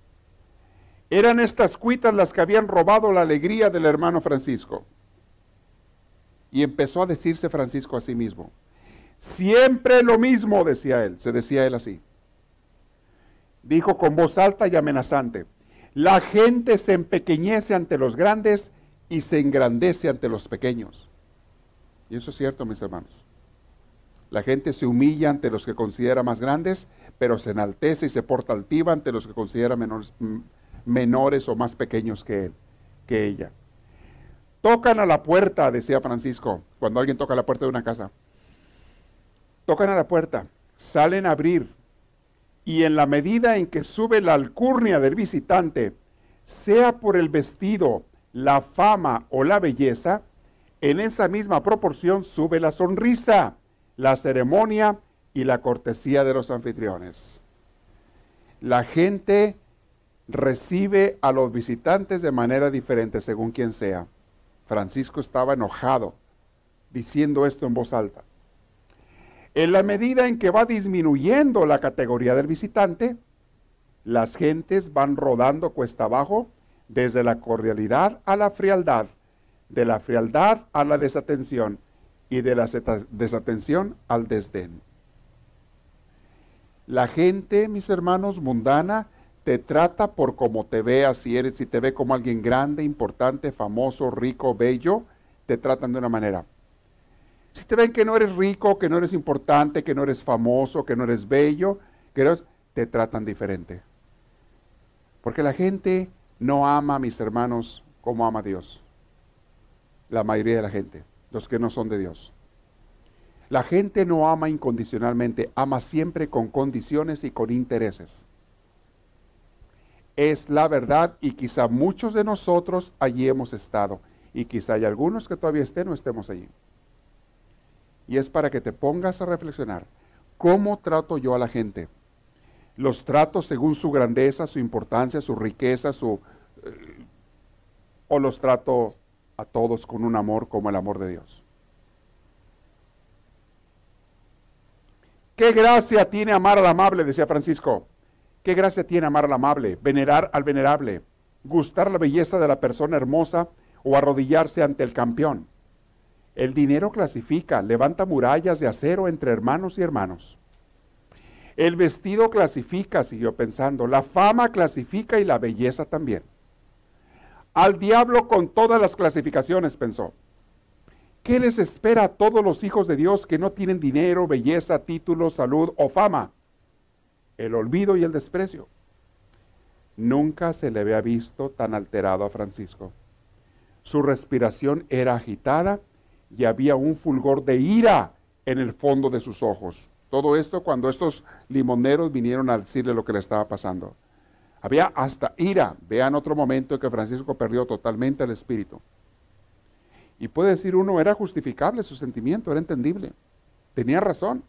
Speaker 1: Eran estas cuitas las que habían robado la alegría del hermano Francisco. Y empezó a decirse Francisco a sí mismo. Siempre lo mismo, decía él, se decía él así. Dijo con voz alta y amenazante, la gente se empequeñece ante los grandes y se engrandece ante los pequeños. Y eso es cierto, mis hermanos. La gente se humilla ante los que considera más grandes, pero se enaltece y se porta altiva ante los que considera menores, menores o más pequeños que él, que ella. Tocan a la puerta, decía Francisco, cuando alguien toca la puerta de una casa. Tocan a la puerta, salen a abrir, y en la medida en que sube la alcurnia del visitante, sea por el vestido, la fama o la belleza, en esa misma proporción sube la sonrisa, la ceremonia y la cortesía de los anfitriones. La gente recibe a los visitantes de manera diferente según quien sea. Francisco estaba enojado diciendo esto en voz alta. En la medida en que va disminuyendo la categoría del visitante, las gentes van rodando cuesta abajo desde la cordialidad a la frialdad, de la frialdad a la desatención y de la desatención al desdén. La gente, mis hermanos, mundana, te trata por como te veas, si eres, si te ve como alguien grande, importante, famoso, rico, bello, te tratan de una manera. Si te ven que no eres rico, que no eres importante, que no eres famoso, que no eres bello, que te tratan diferente. Porque la gente no ama a mis hermanos como ama a Dios. La mayoría de la gente, los que no son de Dios. La gente no ama incondicionalmente, ama siempre con condiciones y con intereses. Es la verdad y quizá muchos de nosotros allí hemos estado y quizá hay algunos que todavía estén o estemos allí. Y es para que te pongas a reflexionar, ¿cómo trato yo a la gente? los trato según su grandeza, su importancia, su riqueza, su, eh, o los trato a todos con un amor como el amor de Dios. Qué gracia tiene amar al amable, decía Francisco. Qué gracia tiene amar al amable, venerar al venerable, gustar la belleza de la persona hermosa o arrodillarse ante el campeón. El dinero clasifica, levanta murallas de acero entre hermanos y hermanos. El vestido clasifica, siguió pensando, la fama clasifica y la belleza también. Al diablo con todas las clasificaciones, pensó. ¿Qué les espera a todos los hijos de Dios que no tienen dinero, belleza, título, salud o fama? El olvido y el desprecio. Nunca se le había visto tan alterado a Francisco. Su respiración era agitada y había un fulgor de ira en el fondo de sus ojos. Todo esto cuando estos limoneros vinieron a decirle lo que le estaba pasando. Había hasta ira. Vean otro momento en que Francisco perdió totalmente el espíritu. Y puede decir uno, era justificable su sentimiento, era entendible. Tenía razón.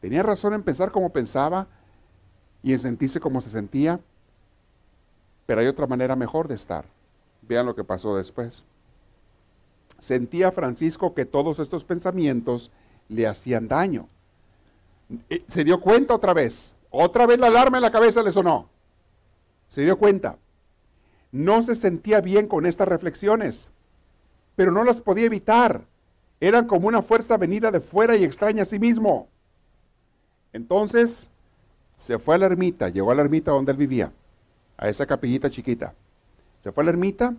Speaker 1: Tenía razón en pensar como pensaba y en sentirse como se sentía. Pero hay otra manera mejor de estar. Vean lo que pasó después. Sentía Francisco que todos estos pensamientos le hacían daño. Se dio cuenta otra vez. Otra vez la alarma en la cabeza le sonó. Se dio cuenta. No se sentía bien con estas reflexiones, pero no las podía evitar. Eran como una fuerza venida de fuera y extraña a sí mismo. Entonces se fue a la ermita, llegó a la ermita donde él vivía, a esa capillita chiquita. Se fue a la ermita.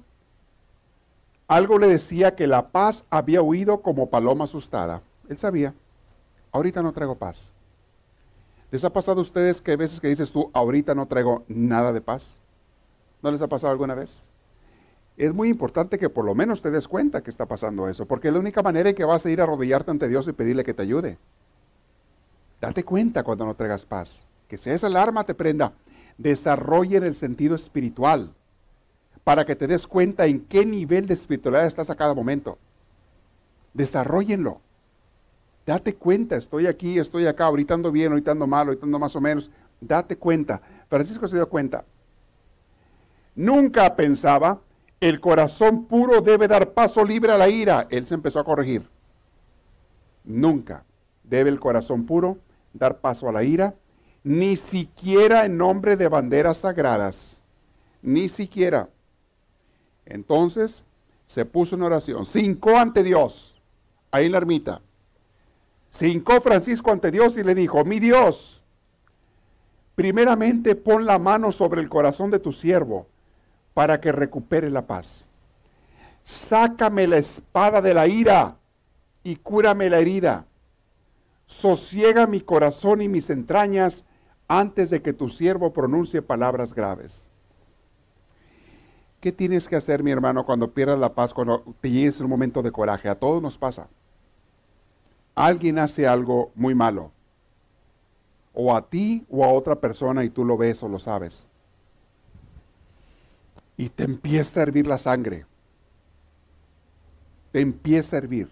Speaker 1: Algo le decía que la paz había huido como paloma asustada. Él sabía, ahorita no traigo paz. ¿Les ha pasado a ustedes que veces que dices tú, ahorita no traigo nada de paz? ¿No les ha pasado alguna vez? Es muy importante que por lo menos te des cuenta que está pasando eso, porque es la única manera en que vas a ir a arrodillarte ante Dios y pedirle que te ayude. Date cuenta cuando no traigas paz, que si esa alarma te prenda, desarrollen el sentido espiritual para que te des cuenta en qué nivel de espiritualidad estás a cada momento. Desarrollenlo. Date cuenta, estoy aquí, estoy acá, ahorita ando bien, ahorita ando mal, ahorita más o menos. Date cuenta. Francisco se dio cuenta. Nunca pensaba, el corazón puro debe dar paso libre a la ira. Él se empezó a corregir. Nunca debe el corazón puro dar paso a la ira, ni siquiera en nombre de banderas sagradas, ni siquiera. Entonces se puso en oración, se ante Dios, ahí en la ermita. Se hincó Francisco ante Dios y le dijo, mi Dios, primeramente pon la mano sobre el corazón de tu siervo para que recupere la paz. Sácame la espada de la ira y cúrame la herida. Sosiega mi corazón y mis entrañas antes de que tu siervo pronuncie palabras graves. ¿Qué tienes que hacer, mi hermano, cuando pierdas la paz, cuando te llegues un momento de coraje? A todos nos pasa. Alguien hace algo muy malo. O a ti o a otra persona y tú lo ves o lo sabes. Y te empieza a hervir la sangre. Te empieza a hervir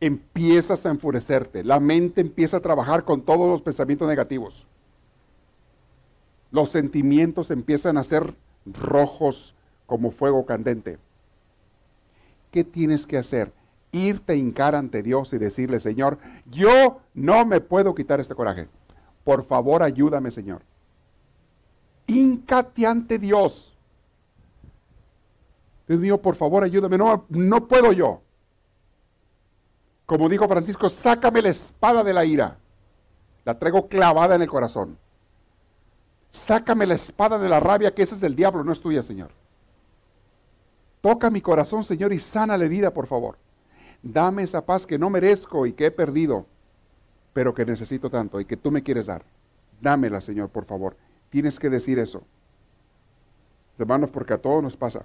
Speaker 1: empiezas a enfurecerte, la mente empieza a trabajar con todos los pensamientos negativos. Los sentimientos empiezan a ser rojos como fuego candente. ¿Qué tienes que hacer? Irte a hincar ante Dios y decirle, Señor, yo no me puedo quitar este coraje. Por favor, ayúdame, Señor. Híncate ante Dios. Dios mío, por favor, ayúdame. No, no puedo yo. Como dijo Francisco, sácame la espada de la ira. La traigo clavada en el corazón. Sácame la espada de la rabia, que esa es del diablo, no es tuya, Señor. Toca mi corazón, Señor, y sana la herida, por favor. Dame esa paz que no merezco y que he perdido, pero que necesito tanto y que tú me quieres dar. Dámela, Señor, por favor. Tienes que decir eso. Hermanos, porque a todos nos pasa.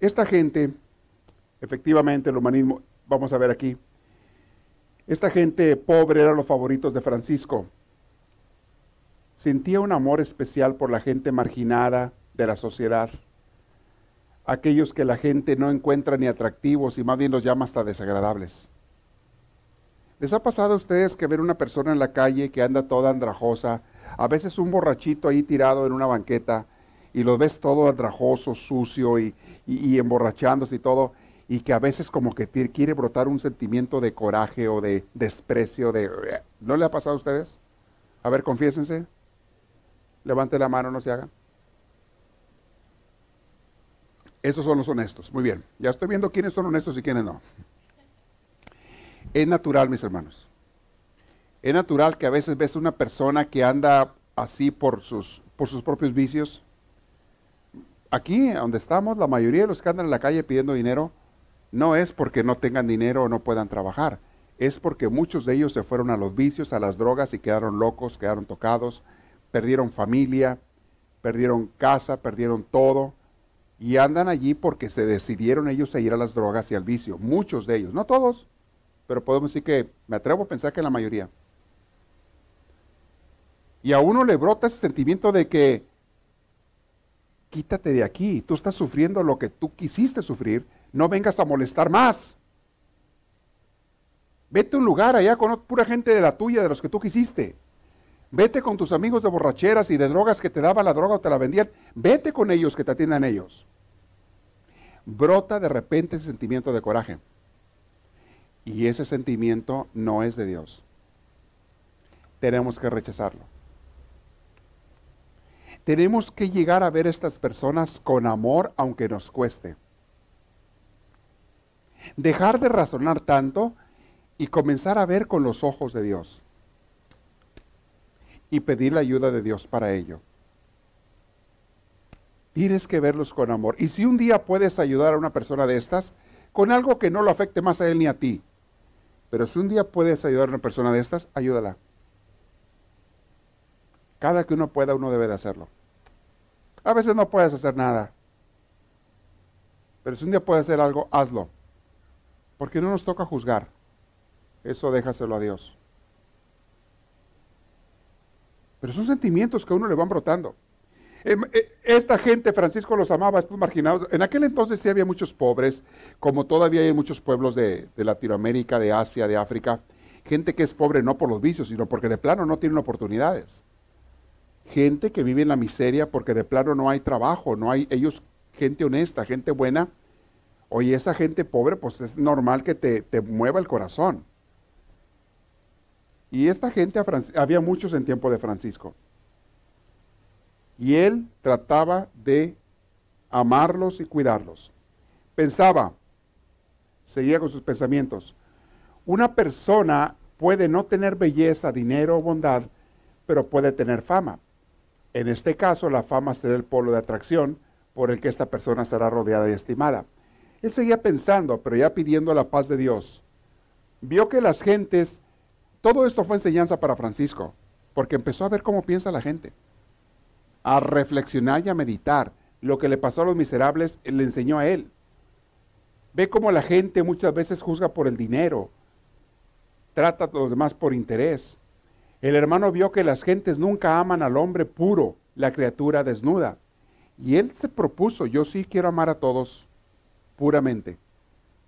Speaker 1: Esta gente Efectivamente, el humanismo, vamos a ver aquí, esta gente pobre eran los favoritos de Francisco. Sentía un amor especial por la gente marginada de la sociedad, aquellos que la gente no encuentra ni atractivos y más bien los llama hasta desagradables. ¿Les ha pasado a ustedes que ver una persona en la calle que anda toda andrajosa, a veces un borrachito ahí tirado en una banqueta, y lo ves todo andrajoso, sucio y, emborrachándose y todo, y que a veces como que quiere brotar un sentimiento de coraje o de desprecio, de... ¿No le ha pasado a ustedes? A ver, confiésense. Levante la mano, no se hagan. Esos son los honestos. Muy bien. Ya estoy viendo quiénes son honestos y quiénes no. Es natural, mis hermanos. Es natural que a veces ves una persona que anda así por sus, por sus propios vicios. Aquí, donde estamos, la mayoría de los que andan en la calle pidiendo dinero no es porque no tengan dinero o no puedan trabajar, es porque muchos de ellos se fueron a los vicios, a las drogas y quedaron locos, quedaron tocados, perdieron familia, perdieron casa, perdieron todo y andan allí porque se decidieron ellos a ir a las drogas y al vicio, muchos de ellos, no todos, pero podemos decir que me atrevo a pensar que la mayoría. Y a uno le brota ese sentimiento de que quítate de aquí, tú estás sufriendo lo que tú quisiste sufrir no vengas a molestar más. Vete a un lugar allá con pura gente de la tuya, de los que tú quisiste. Vete con tus amigos de borracheras y de drogas que te daban la droga o te la vendían. Vete con ellos que te atiendan ellos. Brota de repente ese sentimiento de coraje. Y ese sentimiento no es de Dios. Tenemos que rechazarlo. Tenemos que llegar a ver a estas personas con amor aunque nos cueste dejar de razonar tanto y comenzar a ver con los ojos de Dios. Y pedir la ayuda de Dios para ello. Tienes que verlos con amor. Y si un día puedes ayudar a una persona de estas, con algo que no lo afecte más a él ni a ti, pero si un día puedes ayudar a una persona de estas, ayúdala. Cada que uno pueda, uno debe de hacerlo. A veces no puedes hacer nada. Pero si un día puedes hacer algo, hazlo. Porque no nos toca juzgar. Eso déjaselo a Dios. Pero son sentimientos que a uno le van brotando. Em, eh, esta gente, Francisco los amaba, estos marginados. En aquel entonces sí había muchos pobres, como todavía hay en muchos pueblos de, Latinoamérica, de Asia, de África. Gente que es pobre no por los vicios, sino porque de plano no tienen oportunidades. Gente que vive en la miseria porque de plano no hay trabajo, no hay ellos, gente honesta, gente buena. Oye, esa gente pobre, pues es normal que te mueva el corazón. Y esta gente, había muchos en tiempo de Francisco. Y él trataba de amarlos y cuidarlos. Pensaba, seguía con sus pensamientos, una persona puede no tener belleza, dinero o bondad, pero puede tener fama. En este caso, la fama será el polo de atracción por el que esta persona será rodeada y estimada. Él seguía pensando, pero ya pidiendo la paz de Dios. Vio que las gentes todo esto fue enseñanza para Francisco, porque empezó a ver cómo piensa la gente, a reflexionar y a meditar. Lo que le pasó a los miserables le enseñó a él. Ve cómo la gente muchas veces juzga por el dinero, trata a los demás por interés. El hermano vio que las gentes nunca aman al hombre puro, la criatura desnuda. Y él se propuso, yo sí quiero amar a todos puramente,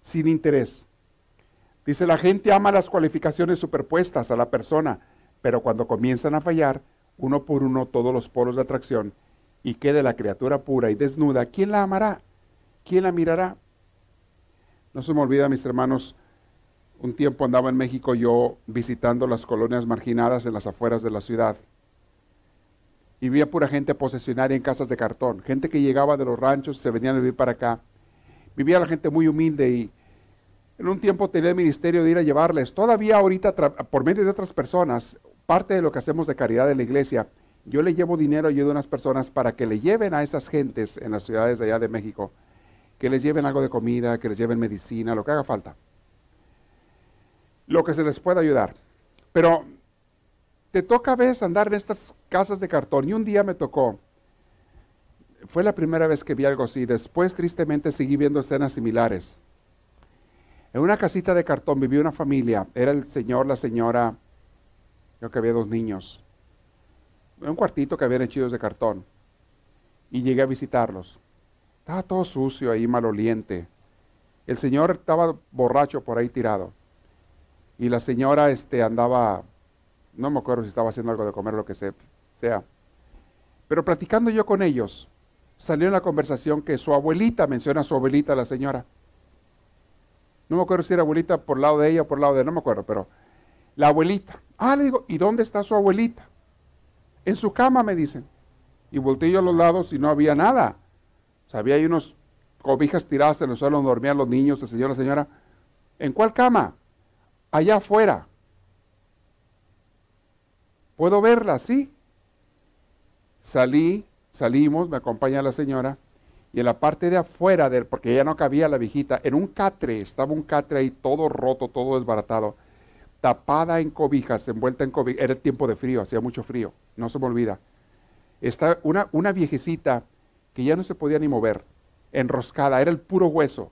Speaker 1: sin interés. Dice, la gente ama las cualificaciones superpuestas a la persona, pero cuando comienzan a fallar, uno por uno todos los polos de atracción, y quede la criatura pura y desnuda, ¿quién la amará? ¿Quién la mirará? No se me olvida, mis hermanos, un tiempo andaba en México yo visitando las colonias marginadas en las afueras de la ciudad. Y vi pura gente posesionaria en casas de cartón, gente que llegaba de los ranchos se venían a vivir para acá. Vivía la gente muy humilde y en un tiempo tenía el ministerio de ir a llevarles. Todavía ahorita, por medio de otras personas, parte de lo que hacemos de caridad en la iglesia, yo le llevo dinero y ayudo a unas personas para que le lleven a esas gentes en las ciudades de allá de México, que les lleven algo de comida, que les lleven medicina, lo que haga falta. Lo que se les pueda ayudar. Pero te toca a veces andar en estas casas de cartón y un día me tocó. Fue la primera vez que vi algo así. Después, tristemente, seguí viendo escenas similares. En una casita de cartón vivía una familia. Era el señor, la señora, creo que había dos niños. En un cuartito que habían hechidos de cartón. Y llegué a visitarlos. Estaba todo sucio ahí, maloliente. El señor estaba borracho por ahí tirado. Y la señora este, andaba, no me acuerdo si estaba haciendo algo de comer o lo que sea. Pero platicando yo con ellos, salió en la conversación que su abuelita, menciona a su abuelita, la señora, no me acuerdo si era abuelita por lado de ella o por lado de no me acuerdo, pero la abuelita. Ah, le digo, ¿y dónde está su abuelita? En su cama, me dicen. Y volteé yo a los lados y no había nada. O sea, había ahí unos cobijas tiradas en el suelo donde dormían los niños, el señor, la señora. ¿En cuál cama? Allá afuera. ¿Puedo verla? Sí. Salí, salimos, me acompaña la señora y en la parte de afuera, del, porque ya no cabía la viejita, en un catre, estaba un catre ahí todo roto, todo desbaratado, tapada en cobijas, envuelta en cobijas, era el tiempo de frío, hacía mucho frío, no se me olvida. Está una, una viejecita que ya no se podía ni mover, enroscada, era el puro hueso.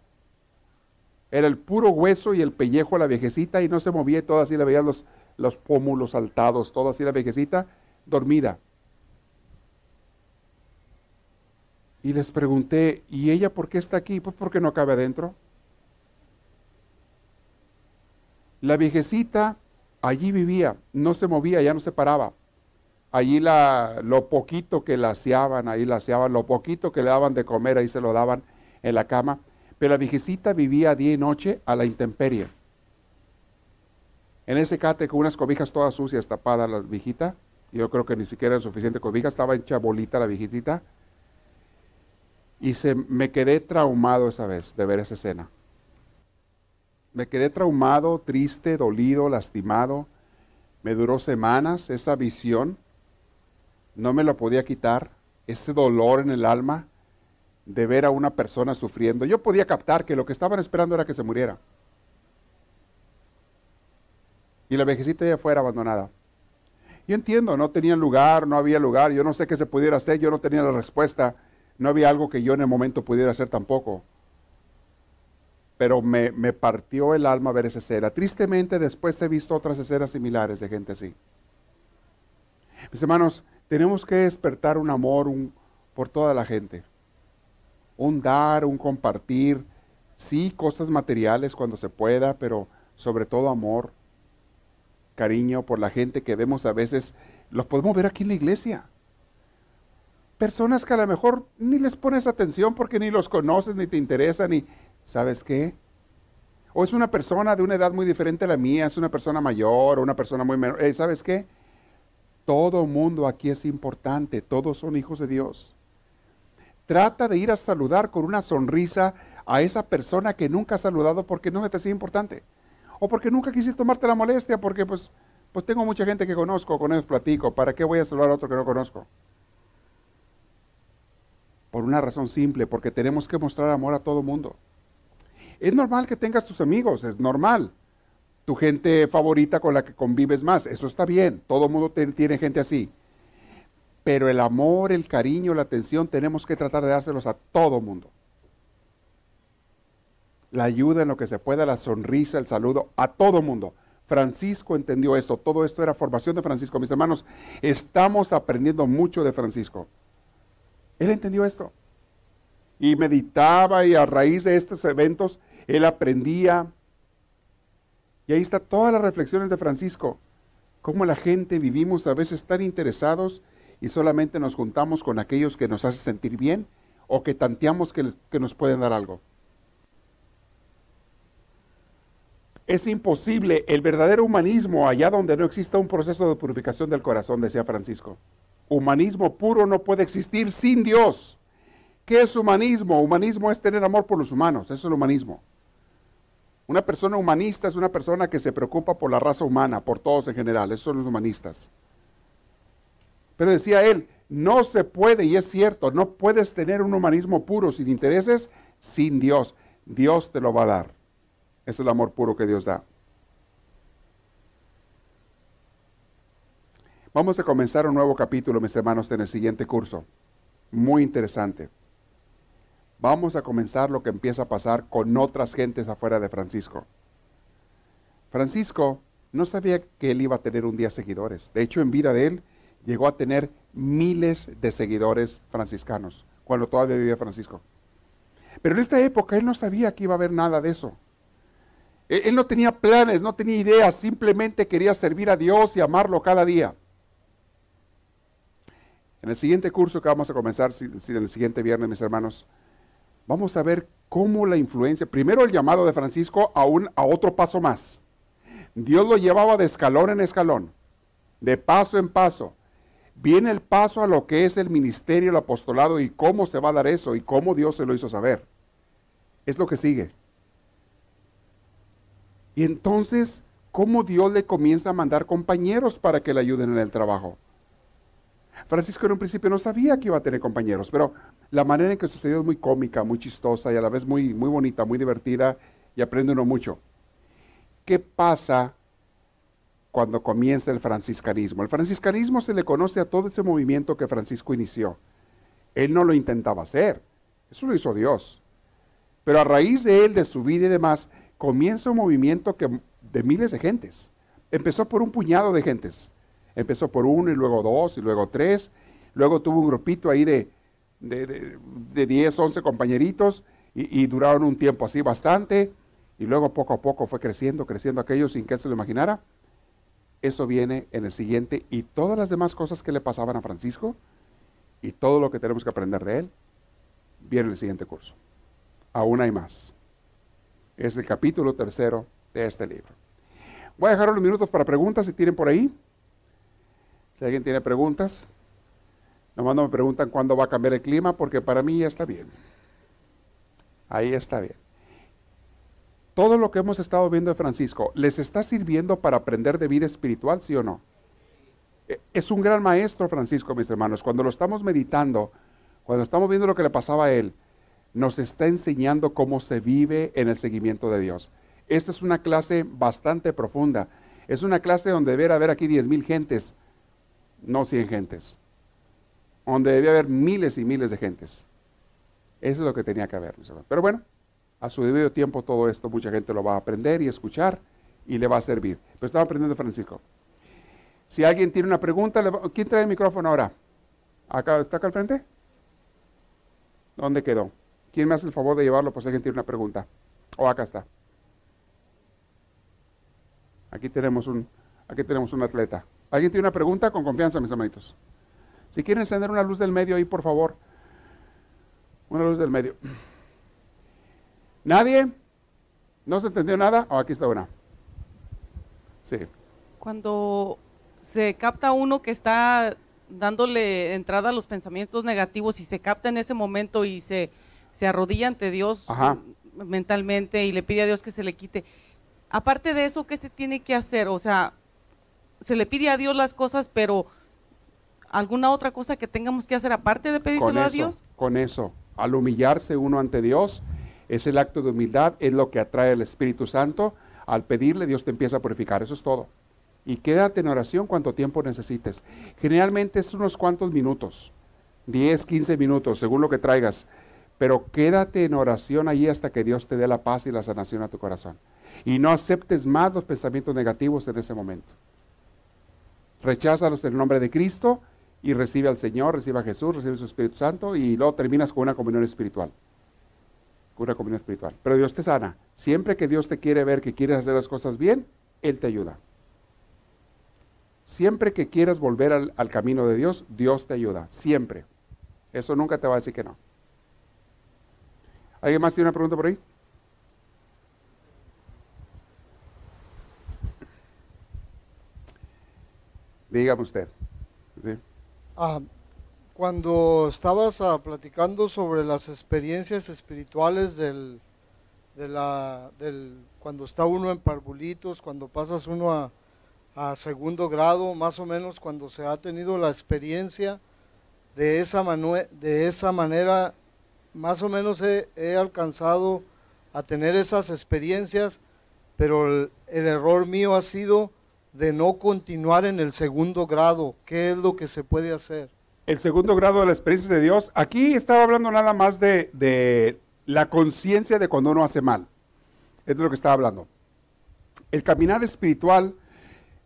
Speaker 1: Era el puro hueso y el pellejo de la viejecita y no se movía y todo así le veían los, los pómulos saltados, todo así la viejecita dormida. Y les pregunté, ¿y ella por qué está aquí? Pues porque no cabe adentro. La viejecita allí vivía, no se movía, ya no se paraba. Allí la, lo poquito que la aseaban, ahí la aseaban, lo poquito que le daban de comer, ahí se lo daban en la cama. Pero la viejecita vivía día y noche a la intemperie. En ese cate con unas cobijas todas sucias tapadas la viejita, yo creo que ni siquiera eran suficientes cobijas, estaba hecha bolita la viejecita, y se, me quedé traumado esa vez de ver esa escena. Me quedé traumado, triste, dolido, lastimado. Me duró semanas esa visión. No me lo podía quitar. Ese dolor en el alma de ver a una persona sufriendo. Yo podía captar que lo que estaban esperando era que se muriera. Y la vejecita ya fuera abandonada. Yo entiendo, no tenían lugar, no había lugar, yo no sé qué se pudiera hacer, yo no tenía la respuesta no había algo que yo en el momento pudiera hacer tampoco. Pero me, me partió el alma ver esa escena. Tristemente después he visto otras escenas similares de gente así. Mis hermanos, tenemos que despertar un amor, un, por toda la gente. Un dar, un compartir, sí, cosas materiales cuando se pueda, pero sobre todo amor, cariño por la gente que vemos a veces, los podemos ver aquí en la iglesia. Personas que a lo mejor ni les pones atención porque ni los conoces, ni te interesan, ni, ¿sabes qué? O es una persona de una edad muy diferente a la mía, es una persona mayor o una persona muy menor. Eh, ¿Sabes qué? Todo mundo aquí es importante, todos son hijos de Dios. Trata de ir a saludar con una sonrisa a esa persona que nunca ha saludado porque no te hacía importante. O porque nunca quisiste tomarte la molestia, porque pues, pues tengo mucha gente que conozco, con ellos platico, ¿para qué voy a saludar a otro que no conozco? Por una razón simple, porque tenemos que mostrar amor a todo mundo. Es normal que tengas tus amigos, es normal. Tu gente favorita con la que convives más, eso está bien, todo mundo tiene gente así. Pero el amor, el cariño, la atención, tenemos que tratar de dárselos a todo mundo la ayuda en lo que se pueda, la sonrisa, el saludo a todo mundo. Francisco entendió esto, todo esto era formación de Francisco. Mis hermanos, estamos aprendiendo mucho de Francisco. Él entendió esto. Y meditaba y a raíz de estos eventos, él aprendía. Y ahí está todas las reflexiones de Francisco. Cómo la gente vivimos a veces tan interesados y solamente nos juntamos con aquellos que nos hacen sentir bien o que tanteamos que, que nos pueden dar algo. Es imposible el verdadero humanismo allá donde no exista un proceso de purificación del corazón, decía Francisco. Humanismo puro no puede existir sin Dios. ¿Qué es humanismo? Humanismo es tener amor por los humanos, eso es el humanismo. Una persona humanista es una persona que se preocupa por la raza humana, por todos en general, esos son los humanistas. Pero decía él, no se puede, y es cierto, no puedes tener un humanismo puro sin intereses, sin Dios. Dios te lo va a dar. Es el amor puro que Dios da. Vamos a comenzar un nuevo capítulo, mis hermanos, en el siguiente curso. Muy interesante. Vamos a comenzar lo que empieza a pasar con otras gentes afuera de Francisco. Francisco no sabía que él iba a tener un día seguidores. De hecho, en vida de él llegó a tener miles de seguidores franciscanos, cuando todavía vivía Francisco. Pero en esta época él no sabía que iba a haber nada de eso. Él no tenía planes, no tenía ideas, simplemente quería servir a Dios y amarlo cada día. En el siguiente curso que vamos a comenzar, en el siguiente viernes, mis hermanos, vamos a ver cómo la influencia, primero el llamado de Francisco a, un, a otro paso más. Dios lo llevaba de escalón en escalón, de paso en paso. Viene el paso a lo que es el ministerio, el apostolado y cómo se va a dar eso y cómo Dios se lo hizo saber. Es lo que sigue. Y entonces, ¿cómo Dios le comienza a mandar compañeros para que le ayuden en el trabajo? Francisco en un principio no sabía que iba a tener compañeros, pero la manera en que sucedió es muy cómica, muy chistosa y a la vez muy, muy bonita, muy divertida y aprende uno mucho. ¿Qué pasa cuando comienza el franciscanismo? El franciscanismo se le conoce a todo ese movimiento que Francisco inició. Él no lo intentaba hacer, eso lo hizo Dios. Pero a raíz de él, de su vida y demás, comienza un movimiento que, de miles de gentes. Empezó por un puñado de gentes. Empezó por uno y luego dos y luego tres. Luego tuvo un grupito ahí de, de, de, 10, 11 compañeritos y, y, duraron un tiempo así bastante. Y luego poco a poco fue creciendo, creciendo aquello sin que él se lo imaginara. Eso viene en el siguiente y todas las demás cosas que le pasaban a Francisco y todo lo que tenemos que aprender de él viene en el siguiente curso. Aún hay más es el capítulo tercero de este libro. Voy a dejar unos minutos para preguntas si tienen por ahí. Si alguien tiene preguntas, nomás no me preguntan cuándo va a cambiar el clima, porque para mí ya está bien. Ahí está bien. Todo lo que hemos estado viendo de Francisco, ¿les está sirviendo para aprender de vida espiritual, sí o no? E, es un gran maestro, Francisco, mis hermanos. Cuando lo estamos meditando, cuando estamos viendo lo que le pasaba a él, nos está enseñando cómo se vive en el seguimiento de Dios. Esta es una clase bastante profunda. Es una clase donde debería haber aquí 10 mil gentes, no 100 gentes. Donde debe haber miles y miles de gentes. Eso es lo que tenía que haber. Pero bueno, a su debido tiempo todo esto mucha gente lo va a aprender y escuchar y le va a servir. Pero estaba aprendiendo Francisco. Si alguien tiene una pregunta, ¿quién trae el micrófono ahora? ¿Acá está acá al frente? ¿Dónde quedó? ¿Quién me hace el favor de llevarlo? Pues alguien tiene una pregunta. O oh, acá está. Aquí tenemos un, aquí tenemos un atleta. ¿Alguien tiene una pregunta? Con confianza, mis hermanitos. Si quieren encender una luz del medio ahí, por favor. Una luz del medio. ¿Nadie? ¿No se entendió nada? Oh, aquí está una. Sí.
Speaker 2: Cuando se capta uno que está dándole entrada a los pensamientos negativos y se capta en ese momento y se, se arrodilla ante Dios mentalmente y le pide a Dios que se le quite. Aparte de eso, ¿qué se tiene que hacer? O sea, se le pide a Dios las cosas, pero alguna otra cosa que tengamos que hacer aparte de pedírselo a Dios?
Speaker 1: Con eso, al humillarse uno ante Dios, es el acto de humildad, es lo que atrae el Espíritu Santo. Al pedirle, Dios te empieza a purificar, eso es todo. Y quédate en oración cuanto tiempo necesites. Generalmente es unos cuantos minutos, 10, 15 minutos, según lo que traigas. Pero quédate en oración allí hasta que Dios te dé la paz y la sanación a tu corazón. Y no aceptes más los pensamientos negativos en ese momento. Recházalos en el nombre de Cristo y recibe al Señor, recibe a Jesús, recibe su Espíritu Santo y luego terminas con una comunión espiritual. Con una comunión espiritual. Pero Dios te sana. Siempre que Dios te quiere ver que quieres hacer las cosas bien, Él te ayuda. Siempre que quieras volver al, al camino de Dios, Dios te ayuda. Siempre. Eso nunca te va a decir que no. ¿Alguien más tiene una pregunta por ahí? Dígame usted.
Speaker 3: Ah, cuando estabas ah, platicando sobre las experiencias espirituales del, cuando está uno en parvulitos, cuando pasas uno a, a, segundo grado, más o menos cuando se ha tenido la experiencia de esa, de esa manera, más o menos he, alcanzado a tener esas experiencias, pero el error mío ha sido de no continuar en el segundo grado? ¿Qué es lo que se puede hacer?
Speaker 1: El segundo grado de la experiencia de Dios, aquí estaba hablando nada más de, la conciencia de cuando uno hace mal. Es de lo que estaba hablando. El caminar espiritual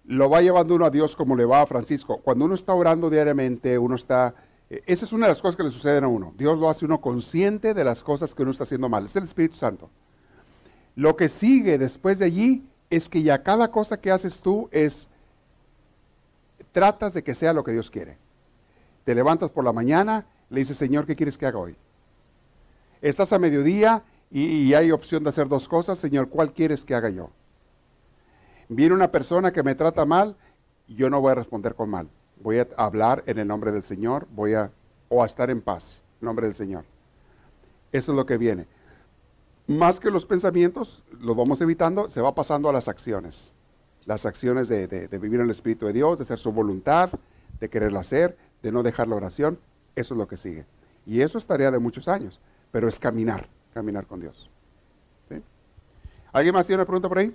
Speaker 1: lo va llevando uno a Dios como le va a Francisco. Cuando uno está orando diariamente, uno está... Eh, esa es una de las cosas que le suceden a uno. Dios lo hace uno consciente de las cosas que uno está haciendo mal. Es el Espíritu Santo. Lo que sigue después de allí es que ya cada cosa que haces tú es, tratas de que sea lo que Dios quiere. Te levantas por la mañana, le dices, Señor, ¿qué quieres que haga hoy? Estás a mediodía y, hay opción de hacer dos cosas, Señor, ¿cuál quieres que haga yo? Viene una persona que me trata mal, yo no voy a responder con mal. Voy a hablar en el nombre del Señor, voy a, o a estar en paz, en nombre del Señor. Eso es lo que viene más que los pensamientos, los vamos evitando, se va pasando a las acciones. Las acciones de, vivir en el Espíritu de Dios, de hacer su voluntad, de quererla hacer, de no dejar la oración, eso es lo que sigue. Y eso es tarea de muchos años, pero es caminar, caminar con Dios. ¿Alguien más tiene una pregunta por ahí?